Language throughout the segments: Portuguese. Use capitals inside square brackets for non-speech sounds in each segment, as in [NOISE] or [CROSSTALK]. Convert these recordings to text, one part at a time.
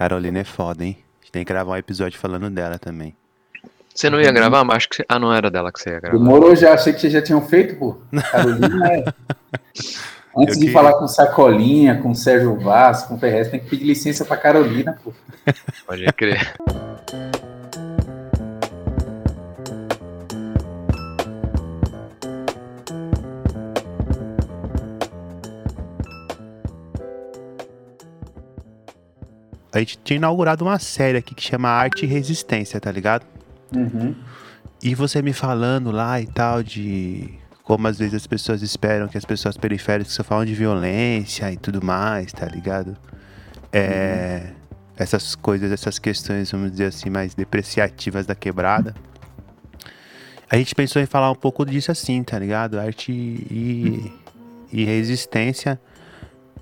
Carolina é foda, hein? A gente tem que gravar um episódio falando dela também. Você não ia gravar, mas acho que você... Ah, não era dela que você ia gravar. Demorou já, achei que vocês já tinham feito, pô. Carolina é. [LAUGHS] Antes Eu de que- falar com Sacolinha, com Sérgio Vaz, com Ferrez, tem que pedir licença pra Carolina, pô. Pode crer. [LAUGHS] A gente tinha inaugurado uma série aqui que chama Arte e Resistência, tá ligado? Uhum. E você me falando lá e tal de como às vezes as pessoas esperam que as pessoas periféricas só falam de violência e tudo mais, tá ligado? É, Essas coisas, essas questões, vamos dizer assim, mais depreciativas da quebrada. A gente pensou em falar um pouco disso assim, tá ligado? Arte e, e resistência,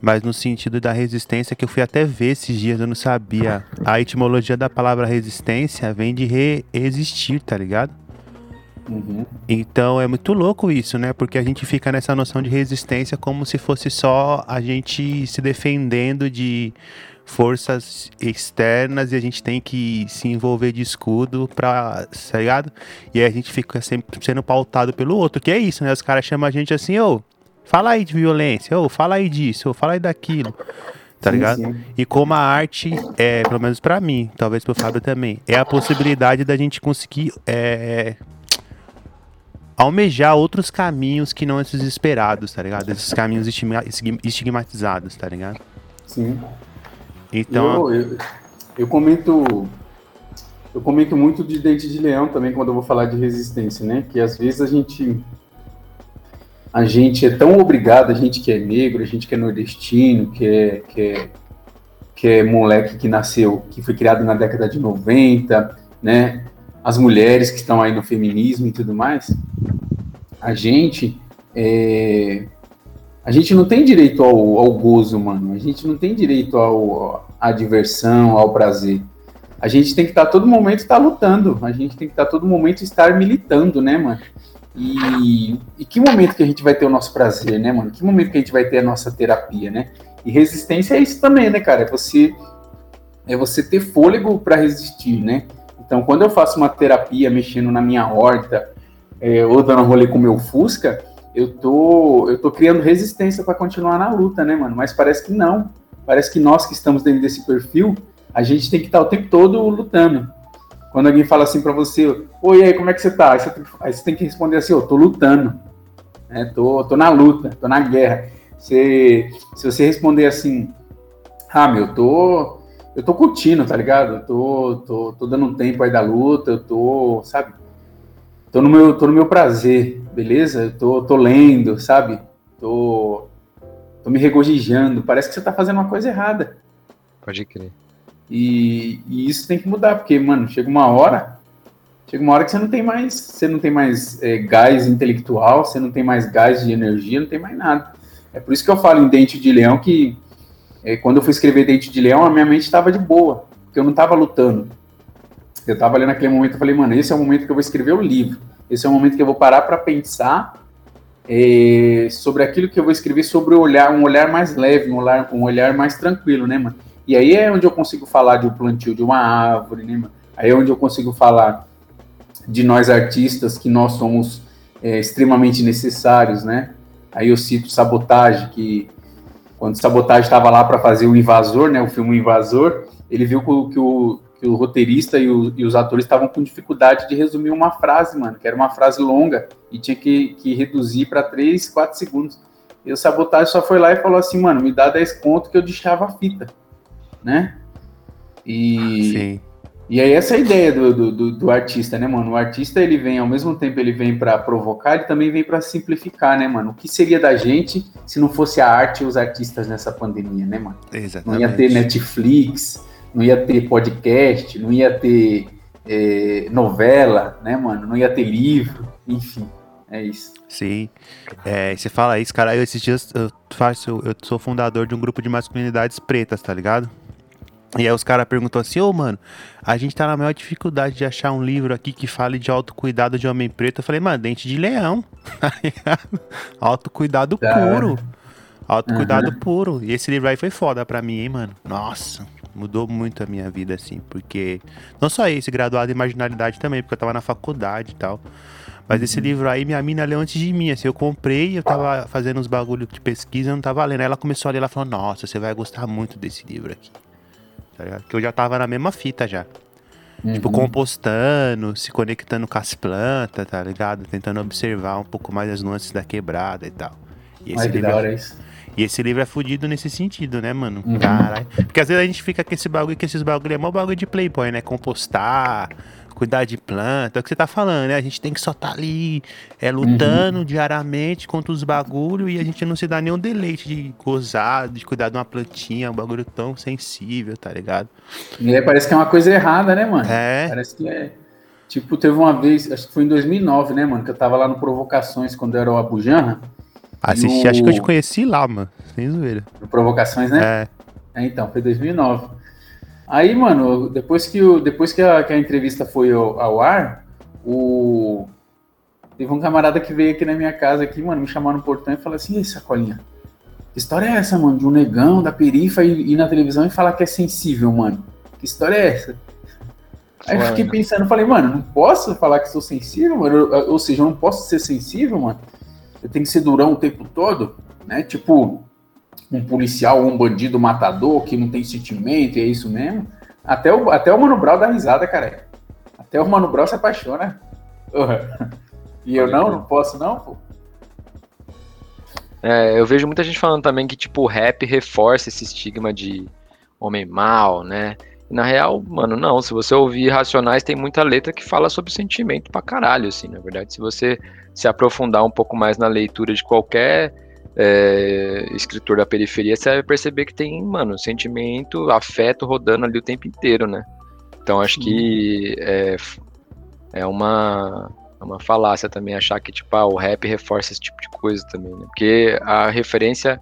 mas no sentido da resistência que eu fui até ver esses dias, eu não sabia. A etimologia da palavra resistência vem de re-existir, tá ligado? Uhum. Então é muito louco isso, né? Porque a gente fica nessa noção de resistência como se fosse só a gente se defendendo de forças externas e a gente tem que se envolver de escudo pra, tá ligado? E aí a gente fica sempre sendo pautado pelo outro, que é isso, né? Os caras chamam a gente assim, ô, fala aí de violência, ô, fala aí disso, ô, fala aí daquilo. Tá Sim, ligado? sim. E como a arte, é, pelo menos pra mim, talvez pro Fábio também, é a possibilidade da gente conseguir é, almejar outros caminhos que não esses esperados, tá ligado? Esses caminhos estigma- estigma- estigmatizados, tá ligado? Sim. Então, Eu, eu, eu comento. Eu comento muito de dente de leão também quando eu vou falar de resistência, né? Que às vezes a gente. A gente é tão obrigado, a gente que é negro, a gente que é nordestino, que é, que é, que é moleque que nasceu, que foi criado na década de 90, né? As mulheres que estão aí no feminismo e tudo mais. A gente. É, a gente não tem direito ao, ao gozo, mano. A gente não tem direito ao, à diversão, ao prazer. A gente tem que estar todo momento estar lutando. A gente tem que estar todo momento estar militando, né, mano? E, e que momento que a gente vai ter o nosso prazer, né, mano? Que momento que a gente vai ter a nossa terapia, né? E resistência é isso também, né, cara? É você é você ter fôlego para resistir, né? Então, quando eu faço uma terapia mexendo na minha horta, é, ou dando rolê com meu Fusca, eu tô, eu tô criando resistência para continuar na luta, né, mano? Mas parece que não. Parece que nós que estamos dentro desse perfil, a gente tem que estar o tempo todo lutando. Quando alguém fala assim para você, oi, aí, como é que você tá? Aí você tem, aí você tem que responder assim, eu tô lutando. Né? Tô, tô na luta, tô na guerra. Você, se você responder assim, ah, meu, tô, eu tô curtindo, tá ligado? Eu tô, tô, tô dando um tempo aí da luta, eu tô, sabe? Tô no meu, tô no meu prazer, beleza? Eu tô, tô lendo, sabe? Tô, tô me regozijando. Parece que você tá fazendo uma coisa errada. Pode crer. E, e isso tem que mudar, porque, mano, chega uma hora, chega uma hora que você não tem mais, você não tem mais é, gás intelectual, você não tem mais gás de energia, não tem mais nada. É por isso que eu falo em Dente de Leão que é, quando eu fui escrever Dente de Leão, a minha mente estava de boa, porque eu não estava lutando. Eu estava ali naquele momento, eu falei, mano, esse é o momento que eu vou escrever o livro. Esse é o momento que eu vou parar para pensar é, sobre aquilo que eu vou escrever, sobre o olhar, um olhar mais leve, um olhar, um olhar mais tranquilo, né, mano? E aí é onde eu consigo falar de um plantio de uma árvore, né? Aí é onde eu consigo falar de nós artistas, que nós somos é, extremamente necessários, né? Aí eu cito Sabotagem, que quando Sabotagem estava lá para fazer o Invasor, né, o filme Invasor, ele viu que o, que o, que o roteirista e, o- e os atores estavam com dificuldade de resumir uma frase, mano, que era uma frase longa e tinha que, que reduzir para 3, 4 segundos. E o Sabotagem só foi lá e falou assim, mano, me dá 10 conto que eu deixava a fita, né? E, sim. e aí essa é a ideia do, do, do- do artista, né, mano? O artista, ele vem, ao mesmo tempo, ele vem para provocar, ele também vem para simplificar, né, mano? O que seria da gente se não fosse a arte e os artistas nessa pandemia, né, mano? Não Exatamente. ia ter Netflix, não ia ter podcast, não ia ter é, novela, né, mano? Não ia ter livro, enfim, é isso. Sim. É, você fala isso, cara. Eu, esses dias eu faço, eu sou fundador de um grupo de masculinidades pretas, tá ligado? E aí os caras perguntam assim, ô mano, a gente tá na maior dificuldade de achar um livro aqui que fale de autocuidado de homem preto. Eu falei, mano, dente de leão, [LAUGHS] tá? Autocuidado Da hora. puro. Autocuidado puro. E esse livro aí foi foda pra mim, hein, mano. Nossa, mudou muito a minha vida, assim. Porque. Não só esse, graduado em marginalidade também, porque eu tava na faculdade e tal. Mas esse livro aí, minha mina leu antes de mim, assim, eu comprei, eu tava fazendo uns bagulho de pesquisa, eu não tava lendo. Aí ela começou a ler, ela falou, nossa, você vai gostar muito desse livro aqui. Tá ligado? Que eu já tava na mesma fita já. Tipo, Uhum. compostando, se conectando com as plantas, tá ligado? Tentando observar um pouco mais as nuances da quebrada e tal. E esse, Ai, livro, é- isso. e esse livro é fudido nesse sentido, né, mano? Uhum. Caralho. Porque às vezes a gente fica com esse bagulho, que esses bagulho é mó bagulho de playboy, né? Compostar, cuidar de planta, é o que você tá falando, né? A gente tem que só tá ali é, lutando diariamente contra os bagulho e a gente não se dá nenhum deleite de gozar, de cuidar de uma plantinha, um bagulho tão sensível, tá ligado? E aí parece que é uma coisa errada, né, mano? É. Parece que é. Tipo, teve uma vez, acho que foi em 2009, né, mano? Que eu tava lá no Provocações, quando era o Abujanra. Assisti, o- acho que eu te conheci lá, mano. Sem zoeira. No Provocações, né? É. É, então, foi 2009. Aí, mano, depois que, o, depois que, a, que a entrevista foi ao, ao ar, o... teve um camarada que veio aqui na minha casa, aqui, mano, me chamar no portão e falou assim, e aí, Sacolinha, que história é essa, mano, de um negão da perifa ir, ir na televisão e falar que é sensível, mano? Que história é essa? Aí eu fiquei pensando, falei, mano, não posso falar que sou sensível, mano, ou seja, eu não posso ser sensível, mano, eu tenho que ser durão o tempo todo, né, tipo um policial ou um bandido matador que não tem sentimento, e é isso mesmo. Até o, até o Mano Brown dá risada, cara. Até o Mano Brown se apaixona. E eu não, não posso não, pô. É, eu vejo muita gente falando também que, tipo, o rap reforça esse estigma de homem mau, né? Na real, mano, não. Se você ouvir Racionais, tem muita letra que fala sobre sentimento pra caralho, assim, na verdade. Se você se aprofundar um pouco mais na leitura de qualquer é, escritor da periferia, você vai perceber que tem, mano, sentimento, afeto rodando ali o tempo inteiro, né? Então acho que é, é uma, é uma falácia também achar que, tipo, ah, o rap reforça esse tipo de coisa também, né? Porque a referência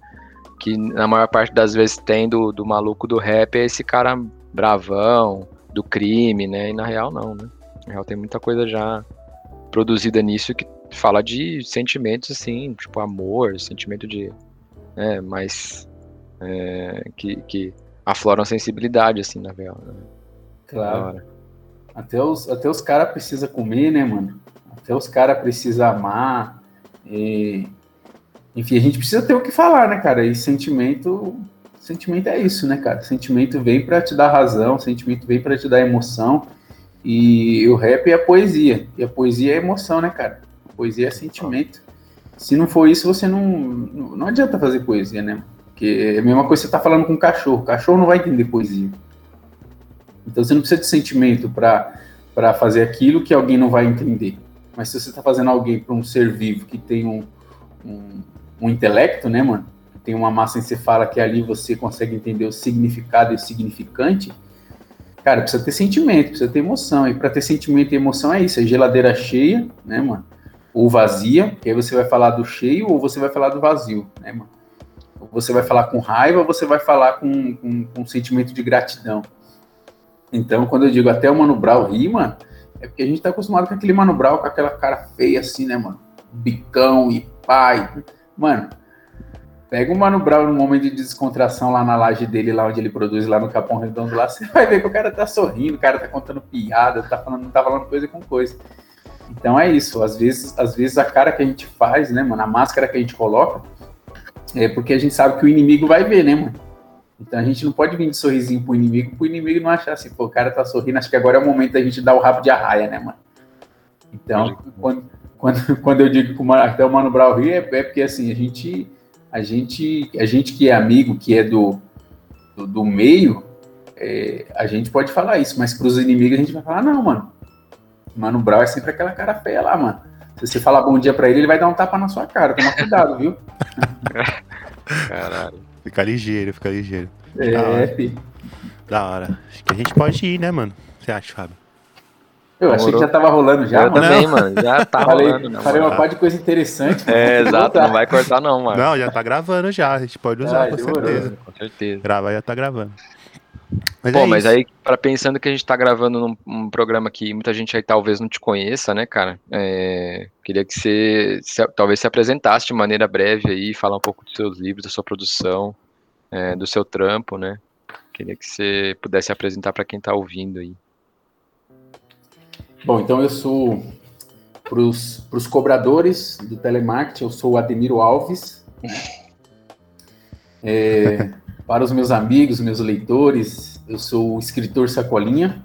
que na maior parte das vezes tem do, do maluco do rap é esse cara bravão, do crime, né? E na real não, né? Na real tem muita coisa já produzida nisso que fala de sentimentos assim, tipo amor, sentimento de, né, mais é, que, que afloram a sensibilidade assim na real. Né? Claro. Até os, até os caras precisam comer, né, mano? Até os caras precisam amar. e- Enfim, a gente precisa ter o que falar, né, cara? E sentimento. Sentimento é isso, né, cara? Sentimento vem pra te dar razão, sentimento vem pra te dar emoção. E o rap é a poesia. E a poesia é emoção, né, cara? Poesia é sentimento. Se não for isso, você não. Não adianta fazer poesia, né? Porque é a mesma coisa que você tá falando com um cachorro. O cachorro não vai entender poesia. Então você não precisa de sentimento para fazer aquilo que alguém não vai entender. Mas se você está fazendo alguém para um ser vivo que tem um, um, um intelecto, né, mano? Tem uma massa encefálica que ali você consegue entender o significado e o significante, cara, precisa ter sentimento, precisa ter emoção. E para ter sentimento e emoção é isso: é geladeira cheia, né, mano? Ou vazia, que aí você vai falar do cheio ou você vai falar do vazio, né, mano? Ou você vai falar com raiva ou você vai falar com, com, com um sentimento de gratidão. Então, quando eu digo até o Mano Brown rima, é porque a gente tá acostumado com aquele Mano Brown com aquela cara feia assim, né, mano? Bicão e pai. Mano, pega o Mano Brown num momento de descontração lá na laje dele, lá onde ele produz, lá no Capão Redondo, lá, você vai ver que o cara tá sorrindo, o cara tá contando piada, tá falando, tá falando coisa com coisa. Então é isso, às vezes, às vezes a cara que a gente faz, né, mano, a máscara que a gente coloca, é porque a gente sabe que o inimigo vai ver, né, mano? Então a gente não pode vir de sorrisinho pro inimigo, pro inimigo não achar assim, pô, o cara tá sorrindo, acho que agora é o momento da gente dar o rabo de arraia, né, mano? Então, quando, quando, [LAUGHS] quando eu digo que o até o Mano Brown ri, é, é porque assim, a gente, a gente, a gente que é amigo, que é do, do, do meio, é, a gente pode falar isso, mas pros inimigos a gente vai falar, não, mano. Mano Brown é sempre aquela cara feia lá, mano. Se você falar bom dia pra ele, ele vai dar um tapa na sua cara. Toma cuidado, viu? [LAUGHS] Caralho. Fica ligeiro, fica ligeiro. É, fi. Da hora. Acho que a gente pode ir, né, mano? O que você acha, Fábio? Eu achei que Demorou. já tava rolando já, eu mano. também, mano. Já tá falei rolando, né, falei mano? uma parte de coisa interessante. mano. É, que exato, não vai cortar não, mano. Não, já tá gravando já. A gente pode usar, Ah, com demorou. certeza. Com certeza. Gravar já tá gravando. Mas Pô, é mas aí, para pensando que a gente tá gravando num, um programa que muita gente aí talvez não te conheça, né, cara? É, queria que você se, talvez se apresentasse de maneira breve aí, falar um pouco dos seus livros, da sua produção, é, do seu trampo, né? Queria que você pudesse apresentar para quem tá ouvindo aí. Bom, então eu sou para os cobradores do telemarketing, eu sou o Ademiro Alves. É, para os meus amigos, meus leitores, eu sou o escritor Sacolinha.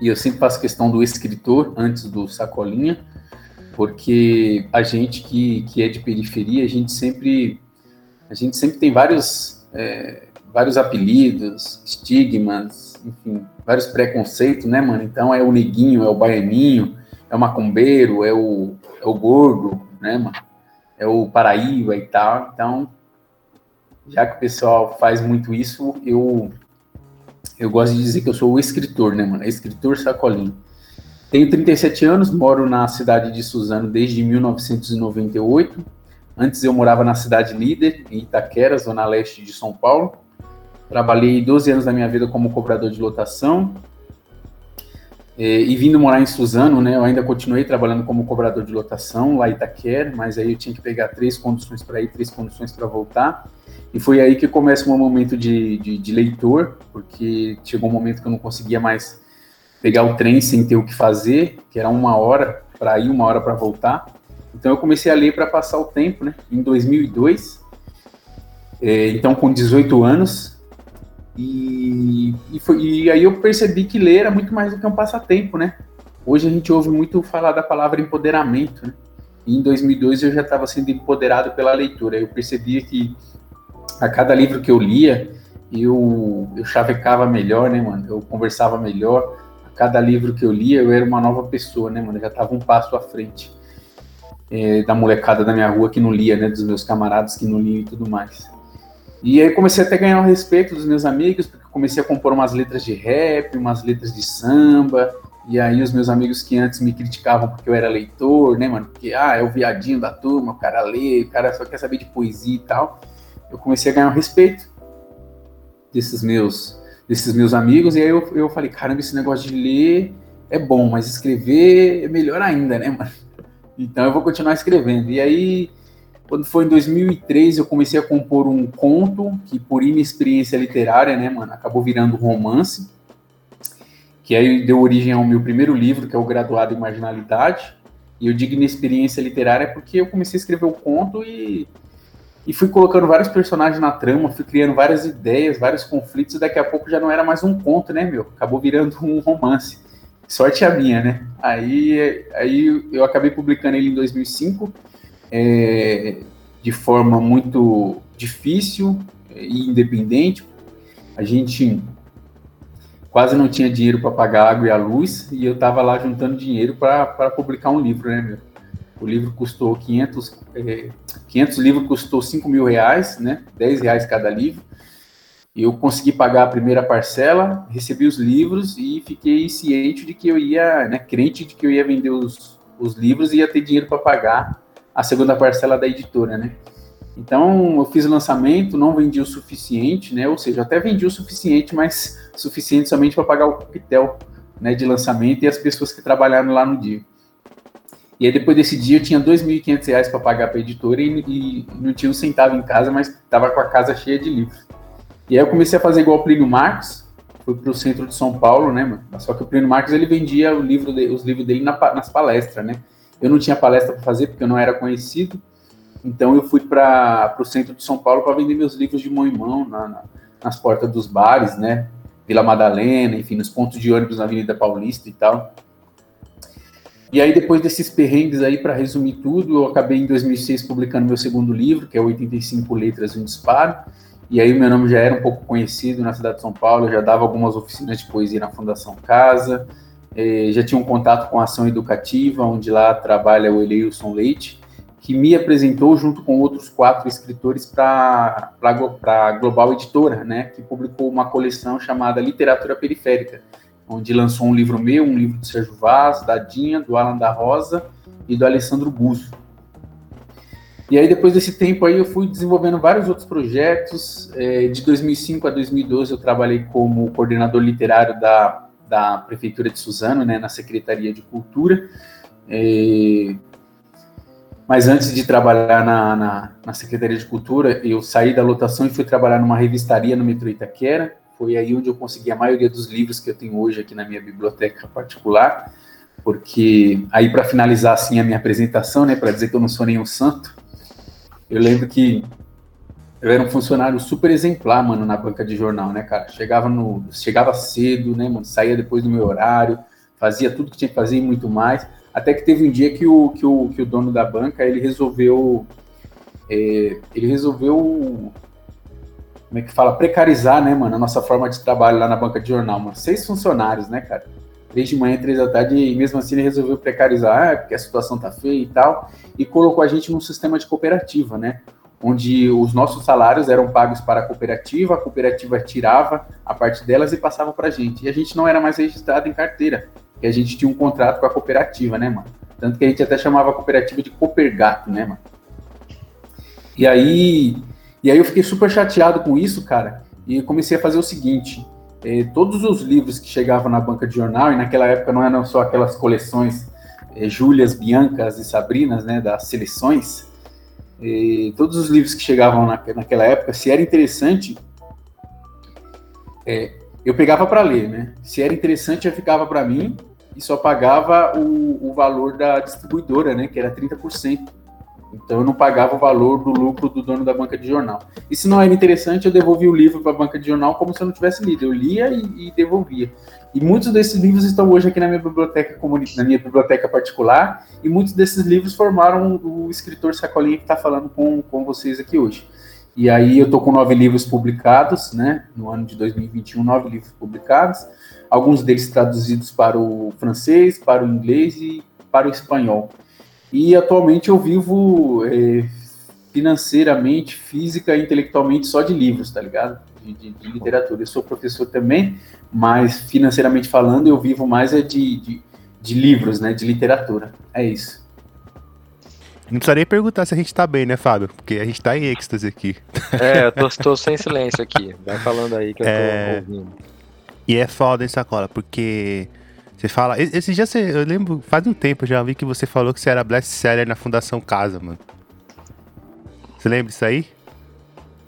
E eu sempre faço questão do escritor antes do Sacolinha, porque a gente que, que é de periferia, a gente sempre, a gente sempre tem vários, é, vários apelidos, estigmas, enfim, vários preconceitos, né, mano? Então é o neguinho, é o baianinho, é o macumbeiro, é o, é o gordo, né, mano? É o paraíba e tal. Então, já que o pessoal faz muito isso, eu eu gosto de dizer que eu sou o escritor, né, mano? Escritor sacolinho. Tenho 37 anos, moro na cidade de Suzano desde 1998. Antes eu morava na cidade líder, em Itaquera, zona leste de São Paulo. Trabalhei 12 anos da minha vida como cobrador de lotação, é, e vindo morar em Suzano, né, eu ainda continuei trabalhando como cobrador de lotação lá em Itaquera, mas aí eu tinha que pegar três condições para ir, três condições para voltar. E foi aí que começa meu momento de, de, de, leitor, porque chegou um momento que eu não conseguia mais pegar o trem sem ter o que fazer, que era uma hora para ir, uma hora para voltar. Então eu comecei a ler para passar o tempo, né? Em 2002, é, então com 18 anos, e, e, foi, e aí eu percebi que ler era muito mais do que um passatempo, né? Hoje a gente ouve muito falar da palavra empoderamento, né? E em 2002 eu já estava sendo empoderado pela leitura. Eu percebia que a cada livro que eu lia, eu, eu chavecava melhor, né, mano? Eu conversava melhor. A cada livro que eu lia, eu era uma nova pessoa, né, mano? Eu já estava um passo à frente é, da molecada da minha rua que não lia, né? Dos meus camaradas que não liam e tudo mais. E aí comecei até a ganhar o respeito dos meus amigos, porque comecei a compor umas letras de rap, umas letras de samba, e aí os meus amigos que antes me criticavam porque eu era leitor, né, mano? Porque, ah, é o viadinho da turma, o cara lê, o cara só quer saber de poesia e tal. Eu comecei a ganhar o respeito desses meus, desses meus amigos, e aí eu, eu falei, caramba, esse negócio de ler é bom, mas escrever é melhor ainda, né, mano? Então eu vou continuar escrevendo. E aí quando foi em 2003, eu comecei a compor um conto que, por inexperiência literária, né, mano, acabou virando romance, que aí deu origem ao meu primeiro livro, que é o Graduado em Marginalidade. E eu digo inexperiência literária porque eu comecei a escrever o conto e, e fui colocando vários personagens na trama, fui criando várias ideias, vários conflitos, e daqui a pouco já não era mais um conto, né, meu? Acabou virando um romance. Sorte a minha, né? Aí, aí eu acabei publicando ele em 2005 é, de forma muito difícil e independente. A gente quase não tinha dinheiro para pagar a água e a luz e eu estava lá juntando dinheiro para publicar um livro, né, meu? O livro custou 500, é, 500 livros custou 5 mil reais, né? 10 reais cada livro. Eu consegui pagar a primeira parcela, recebi os livros e fiquei ciente de que eu ia, né, crente de que eu ia vender os, os livros e ia ter dinheiro para pagar a segunda parcela da editora, né? Então, eu fiz o lançamento, não vendi o suficiente, né? Ou seja, até vendi o suficiente, mas suficiente somente para pagar o coquetel né, de lançamento e as pessoas que trabalharam lá no dia. E aí, depois desse dia, eu tinha R$ 2.500 para pagar para a editora e, e, não tinha um centavo em casa, mas estava com a casa cheia de livros. E aí, eu comecei a fazer igual o Plínio Marcos, fui para o centro de São Paulo, né, mano? Só que o Plínio Marcos ele vendia livro de, os livros dele na, nas palestras, né? Eu não tinha palestra para fazer porque eu não era conhecido, então eu fui para o centro de São Paulo para vender meus livros de mão em mão na, na, nas portas dos bares, né? Vila Madalena, enfim, nos pontos de ônibus na Avenida Paulista e tal. E aí, depois desses perrengues aí, para resumir tudo, eu acabei em 2006 publicando meu segundo livro, que é 85 Letras e um Disparo. E aí, meu nome já era um pouco conhecido na cidade de São Paulo, eu já dava algumas oficinas de poesia na Fundação Casa, eh, já tinha um contato com a ação educativa, onde lá trabalha o Eleilson Leite, que me apresentou junto com outros quatro escritores para a Global Editora, né, que publicou uma coleção chamada Literatura Periférica, onde lançou um livro meu, um livro do Sérgio Vaz, da Dinha, do Alan da Rosa e do Alessandro Buzo. E aí, depois desse tempo aí, eu fui desenvolvendo vários outros projetos. É, de 2005 a 2012, eu trabalhei como coordenador literário da, da Prefeitura de Suzano, né, na Secretaria de Cultura. É, mas antes de trabalhar na, na, na, Secretaria de Cultura, eu saí da lotação e fui trabalhar numa revistaria no metrô Itaquera. Foi aí onde eu consegui a maioria dos livros que eu tenho hoje aqui na minha biblioteca particular. Porque aí, para finalizar assim a minha apresentação, né, para dizer que eu não sou nenhum santo, eu lembro que eu era um funcionário super exemplar, mano, na banca de jornal, né, cara? Chegava no, chegava cedo, né, mano? Saía depois do meu horário, fazia tudo que tinha que fazer e muito mais. Até que teve um dia que o, que o, que o dono da banca, ele resolveu, é, ele resolveu, como é que fala, precarizar, né, mano, a nossa forma de trabalho lá na banca de jornal, mano. Seis funcionários, né, cara? três de manhã, três da tarde, e mesmo assim ele resolveu precarizar, ah, porque a situação tá feia e tal, e colocou a gente num sistema de cooperativa, né? Onde os nossos salários eram pagos para a cooperativa, a cooperativa tirava a parte delas e passava para a gente. E a gente não era mais registrado em carteira, porque a gente tinha um contrato com a cooperativa, né, mano? Tanto que a gente até chamava a cooperativa de Coopergato, né, mano? E aí, e aí eu fiquei super chateado com isso, cara, e comecei a fazer o seguinte: eh, todos os livros que chegavam na banca de jornal, e naquela época não eram só aquelas coleções eh, Júlias, Biancas e Sabrinas, né, das seleções, eh, todos os livros que chegavam na, naquela época, se era interessante, eh, eu pegava para ler, né? Se era interessante, eu ficava para mim e só pagava o, o valor da distribuidora, né, que era 30%. Então eu não pagava o valor do lucro do dono da banca de jornal. E se não era interessante, eu devolvia o livro para a banca de jornal como se eu não tivesse lido. Eu lia e, e, devolvia. E muitos desses livros estão hoje aqui na minha biblioteca na minha biblioteca particular, e muitos desses livros formaram o escritor Sacolinha que está falando com, com vocês aqui hoje. E aí eu estou com nove livros publicados, né? No ano de 2021, nove livros publicados, alguns deles traduzidos para o francês, para o inglês e para o espanhol. E atualmente eu vivo é, financeiramente, física e intelectualmente só de livros, tá ligado? De, de, de, literatura. Eu sou professor também, mas financeiramente falando, eu vivo mais é de, de, de livros, né? De literatura. É isso. Não precisaria perguntar se a gente tá bem, né, Fábio? Porque a gente tá em êxtase aqui. É, eu tô, tô sem silêncio aqui. Vai falando aí que eu tô é... ouvindo. E é foda, hein, Sacola? Porque você fala. Esse dia você. Eu lembro, faz um tempo já vi que você falou que você era best seller na Fundação Casa, mano. Você lembra disso aí?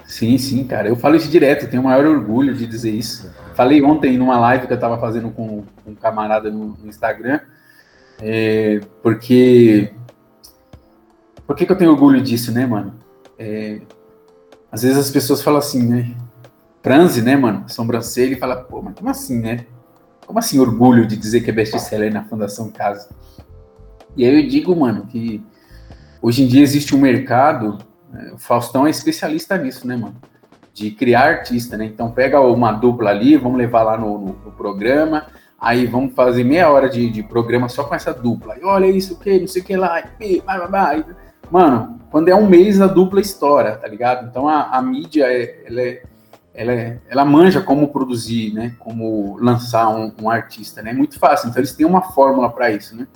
Sim, sim, cara. Eu falo isso direto, tenho o maior orgulho de dizer isso. Falei ontem numa live que eu tava fazendo com, com um camarada no, no Instagram, é, porque. Por que, que eu tenho orgulho disso, né, mano? É, às vezes as pessoas falam assim, né? Transe, né, mano? Sobrancelha e fala, pô, mas como assim, né? Como assim orgulho de dizer que é best-seller na Fundação Casa? E aí eu digo, mano, que hoje em dia existe um mercado, né, o Faustão é especialista nisso, né, mano? De criar artista, né? Então pega uma dupla ali, vamos levar lá no, no, no programa, aí vamos fazer meia hora de, de, programa só com essa dupla. E olha isso, o que, não sei o que lá, e, blá. Mano, quando é um mês a dupla estoura, tá ligado? Então a, a mídia, é, ela é ela, é, ela manja como produzir, né? Como lançar um, um artista, né? É muito fácil. Então eles têm uma fórmula para isso, né?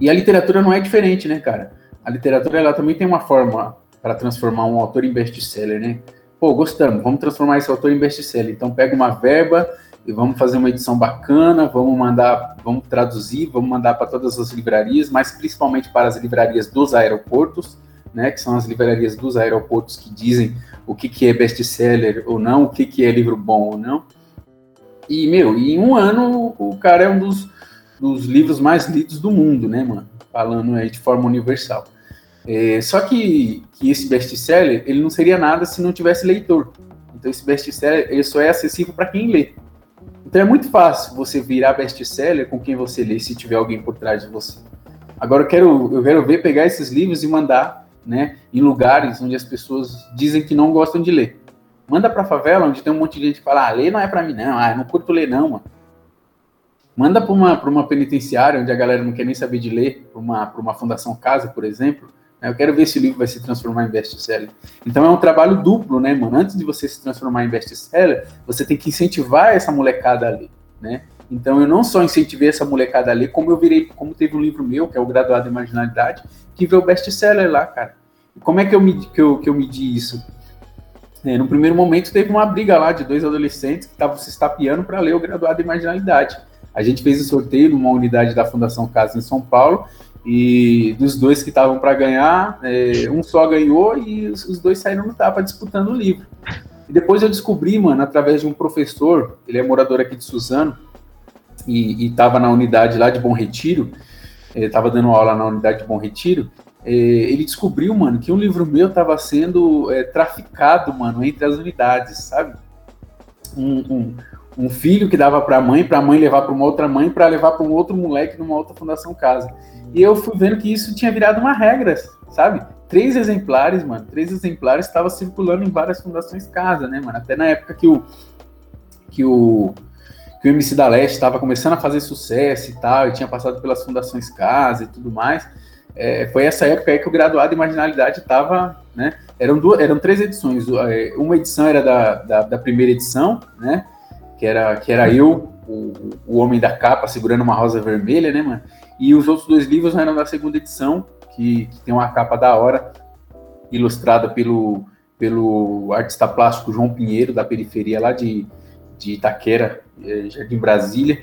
E a literatura não é diferente, né, cara? A literatura ela também tem uma fórmula para transformar um autor em best-seller, né? Pô, gostamos, vamos transformar esse autor em best-seller. Então pega uma verba e vamos fazer uma edição bacana, vamos mandar, vamos traduzir, vamos mandar para todas as livrarias, mas principalmente para as livrarias dos aeroportos, né? Que são as livrarias dos aeroportos que dizem o que, que é best-seller ou não, o que, que é livro bom ou não. E, meu, em um ano o cara é um dos, dos livros mais lidos do mundo, né, mano? Falando aí de forma universal. É, só que, que esse best-seller, ele não seria nada se não tivesse leitor. Então esse best-seller, ele só é acessível para quem lê. Então é muito fácil você virar best-seller com quem você lê, se tiver alguém por trás de você. Agora eu quero, eu quero ver pegar esses livros e mandar né, em lugares onde as pessoas dizem que não gostam de ler. Manda para favela, onde tem um monte de gente que fala, ah, ler não é para mim não, ah, eu não curto ler não, mano. Manda para uma, uma penitenciária, onde a galera não quer nem saber de ler, para uma, uma fundação casa, por exemplo, né, eu quero ver se o livro vai se transformar em best-seller. Então é um trabalho duplo, né, mano? Antes de você se transformar em best-seller, você tem que incentivar essa molecada a ler, né? Então eu não só incentivei essa molecada a ler, como eu virei, como teve um livro meu, que é o Graduado em Marginalidade, que veio best-seller lá, cara. Como é que eu, medi, que eu, que eu medi isso? É, no primeiro momento teve uma briga lá de dois adolescentes que estavam se estapeando para ler o graduado em marginalidade. A gente fez o sorteio numa unidade da Fundação Casa em São Paulo e dos dois que estavam para ganhar, é, um só ganhou e os, os dois saíram no tapa disputando o livro. E depois eu descobri, mano, através de um professor, ele é morador aqui de Suzano e estava na unidade lá de Bom Retiro, estava dando aula na unidade de Bom Retiro, é, ele descobriu, mano, que um livro meu estava sendo é, traficado, mano, entre as unidades, sabe? Um, um, um filho que dava para a mãe, para a mãe levar para uma outra mãe, para levar para um outro moleque numa outra fundação casa. E eu fui vendo que isso tinha virado uma regra, sabe? Três exemplares, mano, três exemplares estavam circulando em várias fundações casa, né, mano? Até na época que o que o que o MC da Leste estava começando a fazer sucesso e tal, e tinha passado pelas fundações casa e tudo mais. É, foi essa época aí que o graduado em marginalidade estava, né? Eram, duas, eram três edições. É, uma edição era da, da, da, primeira edição, né? Que era, que era eu, o, o homem da capa, segurando uma rosa vermelha, né, mano? E os outros dois livros eram da segunda edição, que, que tem uma capa da hora, ilustrada pelo, pelo artista plástico João Pinheiro, da periferia lá de, de Itaquera, é, Jardim Brasília.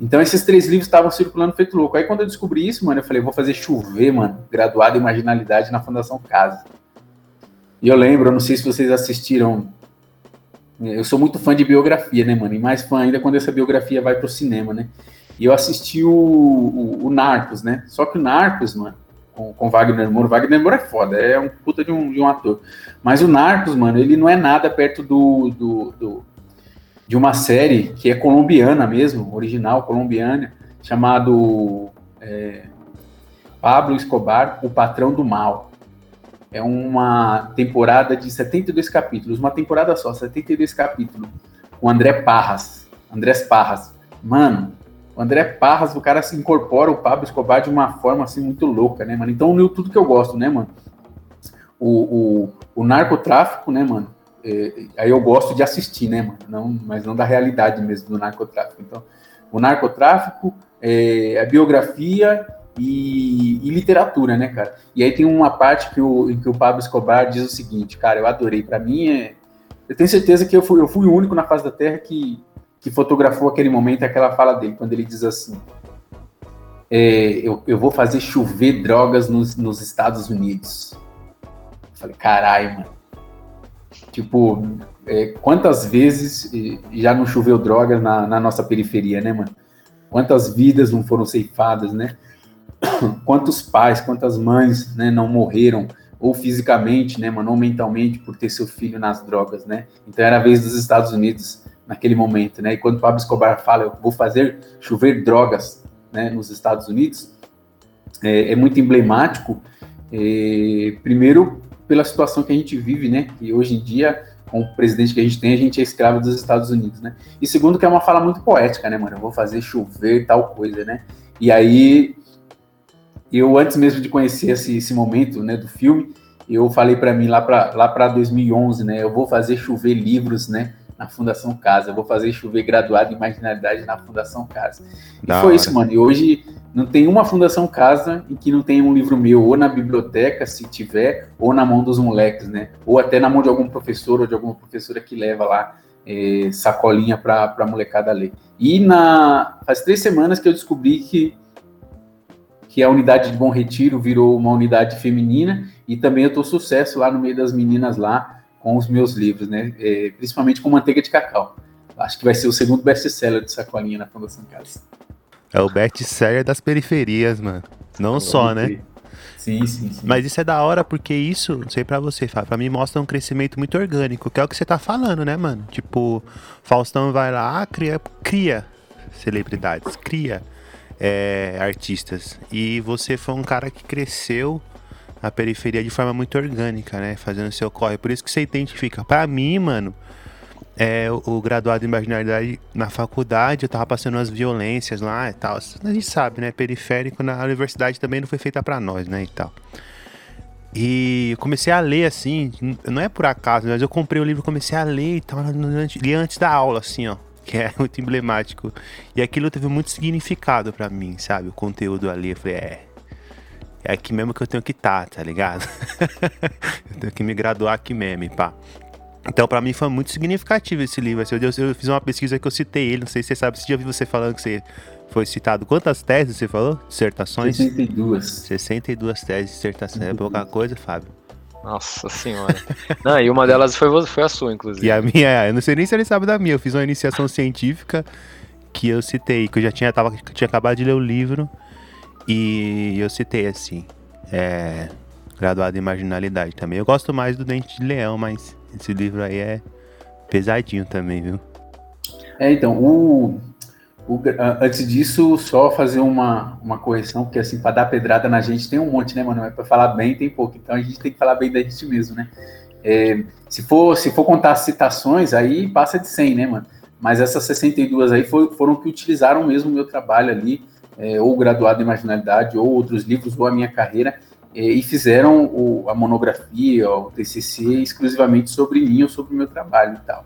Então esses três livros estavam circulando feito louco. Aí quando eu descobri isso, mano, eu falei, vou fazer chover, mano, graduado em marginalidade na Fundação Casa. E eu lembro, eu não sei se vocês assistiram. Eu sou muito fã de biografia, né, mano? E mais fã ainda quando essa biografia vai pro cinema, né? E eu assisti o, o, o Narcos, né? Só que o Narcos, mano, com, com Wagner Moura, Wagner Moura é foda, é um puta de um, de um ator. Mas o Narcos, mano, ele não é nada perto do, do, do de uma série que é colombiana mesmo, original colombiana, chamado é, Pablo Escobar, o Patrão do Mal. É uma temporada de 72 capítulos, uma temporada só, 72 capítulos, com André Parras, Andrés Parras. Mano, o André Parras, o cara se incorpora o Pablo Escobar de uma forma assim muito louca, né, mano? Então uniu tudo que eu gosto, né, mano? O, o, o narcotráfico, né, mano? É, aí eu gosto de assistir, né, mano? Não, mas não da realidade mesmo do narcotráfico. Então, o narcotráfico, é, a biografia e, e, literatura, né, cara? E aí tem uma parte que o, que o Pablo Escobar diz o seguinte, cara, eu adorei. Para mim, é, eu tenho certeza que eu fui, eu fui o único na face da Terra que, que fotografou aquele momento, aquela fala dele, quando ele diz assim: é, eu, eu vou fazer chover drogas nos, nos Estados Unidos. Eu falei, caralho, mano Tipo, é, quantas vezes já não choveu drogas na, na, nossa periferia, né, mano? Quantas vidas não foram ceifadas, né? [COUGHS] Quantos pais, quantas mães, né, não morreram, ou fisicamente, né, mano, ou mentalmente, por ter seu filho nas drogas, né? Então era a vez dos Estados Unidos naquele momento, né? E quando o Pablo Escobar fala, eu vou fazer chover drogas, né, nos Estados Unidos, é, é muito emblemático. É, primeiro, pela situação que a gente vive, né? E hoje em dia, com o presidente que a gente tem, a gente é escravo dos Estados Unidos, né? E segundo, que é uma fala muito poética, né, mano? Eu vou fazer chover tal coisa, né? E aí, eu antes mesmo de conhecer esse, esse momento, né, do filme, eu falei para mim lá para lá para 2011, né? Eu vou fazer chover livros, né? Na Fundação Casa, eu vou fazer chover graduado em marginalidade na Fundação Casa. E da foi hora. isso, mano. E hoje não tem uma Fundação Casa em que não tenha um livro meu, ou na biblioteca, se tiver, ou na mão dos moleques, né? Ou até na mão de algum professor ou de alguma professora que leva lá é, sacolinha para a molecada ler. E na, faz três semanas que eu descobri que, que a unidade de Bom Retiro virou uma unidade feminina e também eu estou sucesso lá no meio das meninas lá com os meus livros, né? É, principalmente com manteiga de cacau. Acho que vai ser o segundo best-seller de sacolinha na Fundação Casa. É o best-seller das periferias, mano. Não só, né? Sim, sim, sim. Mas isso é da hora porque isso, não sei pra você, Fábio, pra mim mostra um crescimento muito orgânico, que é o que você tá falando, né, mano? Tipo, Faustão vai lá, cria, cria celebridades, cria é, artistas. E você foi um cara que cresceu a periferia de forma muito orgânica, né? Fazendo seu corre. Por isso que você identifica. Pra mim, mano, é, o, graduado em marginalidade na faculdade, eu tava passando umas violências lá e tal. A gente sabe, né? Periférico na universidade também não foi feita para nós, né? E tal. E comecei a ler assim, não é por acaso, mas eu comprei o livro, comecei a ler e tal, li antes da aula, assim, ó, que é [LAUGHS] muito emblemático. E aquilo teve muito significado para mim, sabe? O conteúdo ali, eu falei, é. É aqui mesmo que eu tenho que estar, tá, tá ligado? [LAUGHS] eu tenho que me graduar aqui mesmo, pá. Então, para mim foi muito significativo esse livro. Assim, eu, eu, fiz uma pesquisa que eu citei ele, não sei se você sabe, se já vi você falando que você foi citado. Quantas teses você falou? Dissertações? 62. 62 teses, dissertações. É pouca coisa, Fábio. Nossa senhora. não, e uma delas foi, foi a sua, inclusive. E a minha, eu não sei nem se ele sabe da minha. Eu fiz uma iniciação científica que eu citei, que eu já tinha, tava, tinha acabado de ler o livro e eu citei assim. É, graduado em marginalidade também. Eu gosto mais do Dente de Leão, mas esse livro aí é pesadinho também, viu? É, então, o, o, antes disso, só fazer uma, uma correção, porque assim, para dar pedrada na gente tem um monte, né, mano? Mas para falar bem tem pouco, então a gente tem que falar bem da gente mesmo, né? É, se, for, se for contar citações, aí passa de 100, né, mano? Mas essas 62 aí foi, foram que utilizaram mesmo o meu trabalho ali, é, ou graduado em marginalidade, ou outros livros, ou a minha carreira, é, e fizeram o, a monografia, o TCC, exclusivamente sobre mim ou sobre o meu trabalho e tal.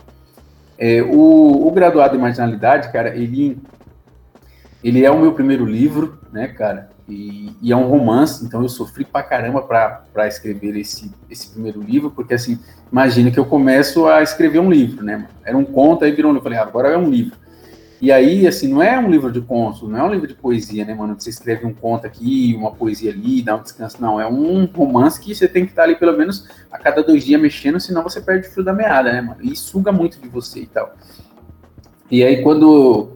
É, o, o, graduado em marginalidade, cara, ele, ele é o meu primeiro livro, né, cara, e, e é um romance, então eu sofri pra caramba para escrever esse, esse primeiro livro, porque assim, imagina que eu começo a escrever um livro, né, era um conto, aí virou um livro, falei, ah, agora é um livro. E aí, assim, não é um livro de contos, não é um livro de poesia, né, mano? Você escreve um conto aqui, uma poesia ali, dá um descanso. Não, é um romance que você tem que estar ali pelo menos a cada dois dias mexendo, senão você perde o fio da meada, né, mano? E suga muito de você e tal. E aí, quando.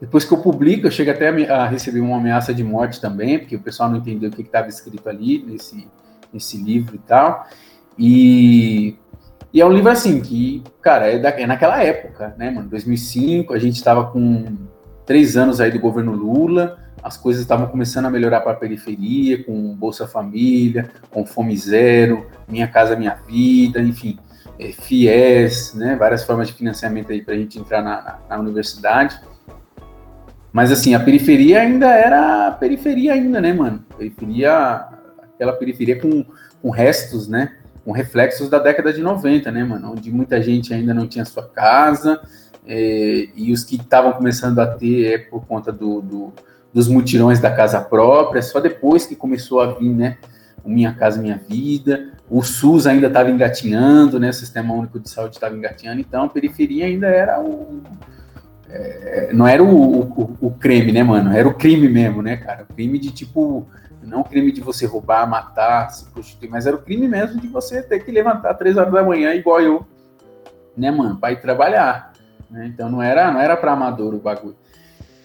Depois que eu publico, eu chego até a receber uma ameaça de morte também, porque o pessoal não entendeu o que estava escrito ali nesse, nesse livro e tal. E e é um livro assim que, cara, é, da, é naquela época, né, mano? 2005, a gente estava com três anos aí do governo Lula, as coisas estavam começando a melhorar para a periferia, com Bolsa Família, com Fome Zero, Minha Casa Minha Vida, enfim, é, FIES, né? Várias formas de financiamento aí para a gente entrar na, na, na universidade. Mas assim, a periferia ainda era periferia ainda, né, mano? Periferia, aquela periferia com, com restos, né? Com reflexos da década de 90, né, mano? Onde muita gente ainda não tinha sua casa, é, e os que estavam começando a ter é por conta do, do, dos mutirões da casa própria, só depois que começou a vir, né? O Minha Casa Minha Vida, o SUS ainda estava engatinhando, né? O Sistema Único de Saúde estava engatinhando, então a periferia ainda era o. É, não era o, o, o creme, né, mano? Era o crime mesmo, né, cara? O crime de tipo não o crime de você roubar, matar, se prostituir, mas era o crime mesmo de você ter que levantar três horas da manhã, igual eu, né, mano, para ir trabalhar. Né? Então não era, não era para amador o bagulho.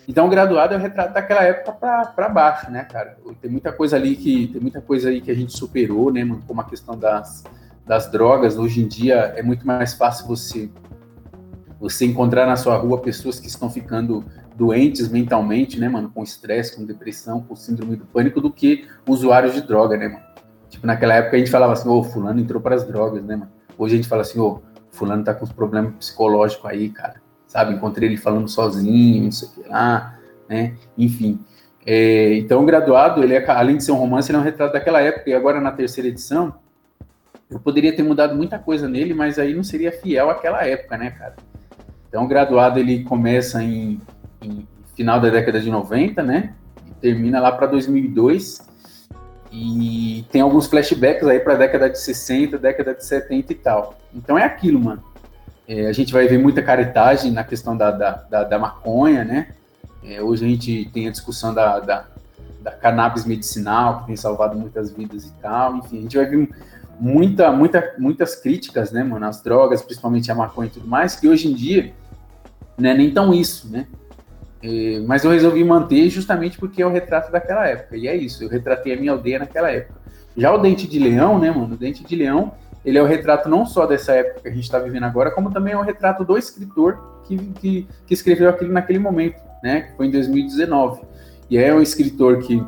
Então o graduado é o retrato daquela época para baixo, né, cara? Tem muita coisa ali que tem muita coisa aí que a gente superou, né, mano, como a questão das, das drogas. Hoje em dia é muito mais fácil você você encontrar na sua rua pessoas que estão ficando doentes mentalmente, né, mano, com estresse, com depressão, com síndrome do pânico, do que usuários de droga, né, mano? Tipo, naquela época a gente falava assim, ô, fulano entrou para as drogas, né, mano? Hoje a gente fala assim, ô, fulano tá com uns problemas psicológicos aí, cara, sabe? Encontrei ele falando sozinho, não sei o que lá, né? Enfim. É, então, o graduado, ele é, além de ser um romance, ele é um retrato daquela época, e agora na terceira edição, eu poderia ter mudado muita coisa nele, mas aí não seria fiel àquela época, né, cara? Então, o graduado, ele começa em em final da década de 90, né? E termina lá para 2002. E tem alguns flashbacks aí para a década de 60, década de 70 e tal. Então é aquilo, mano. É, a gente vai ver muita caretagem na questão da, da, da, da maconha, né? É, hoje a gente tem a discussão da, da, da, cannabis medicinal, que tem salvado muitas vidas e tal. Enfim, a gente vai ver muita, muita, muitas críticas, né, mano? As drogas, principalmente a maconha e tudo mais, que hoje em dia não é nem tão isso, né? É, mas eu resolvi manter justamente porque é o retrato daquela época. E é isso, eu retratei a minha aldeia naquela época. Já o Dente de Leão, né, mano? O Dente de Leão, ele é o retrato não só dessa época que a gente está vivendo agora, como também é o retrato do escritor que, que, que escreveu aquilo naquele momento, né? Que foi em 2019. E é um escritor que,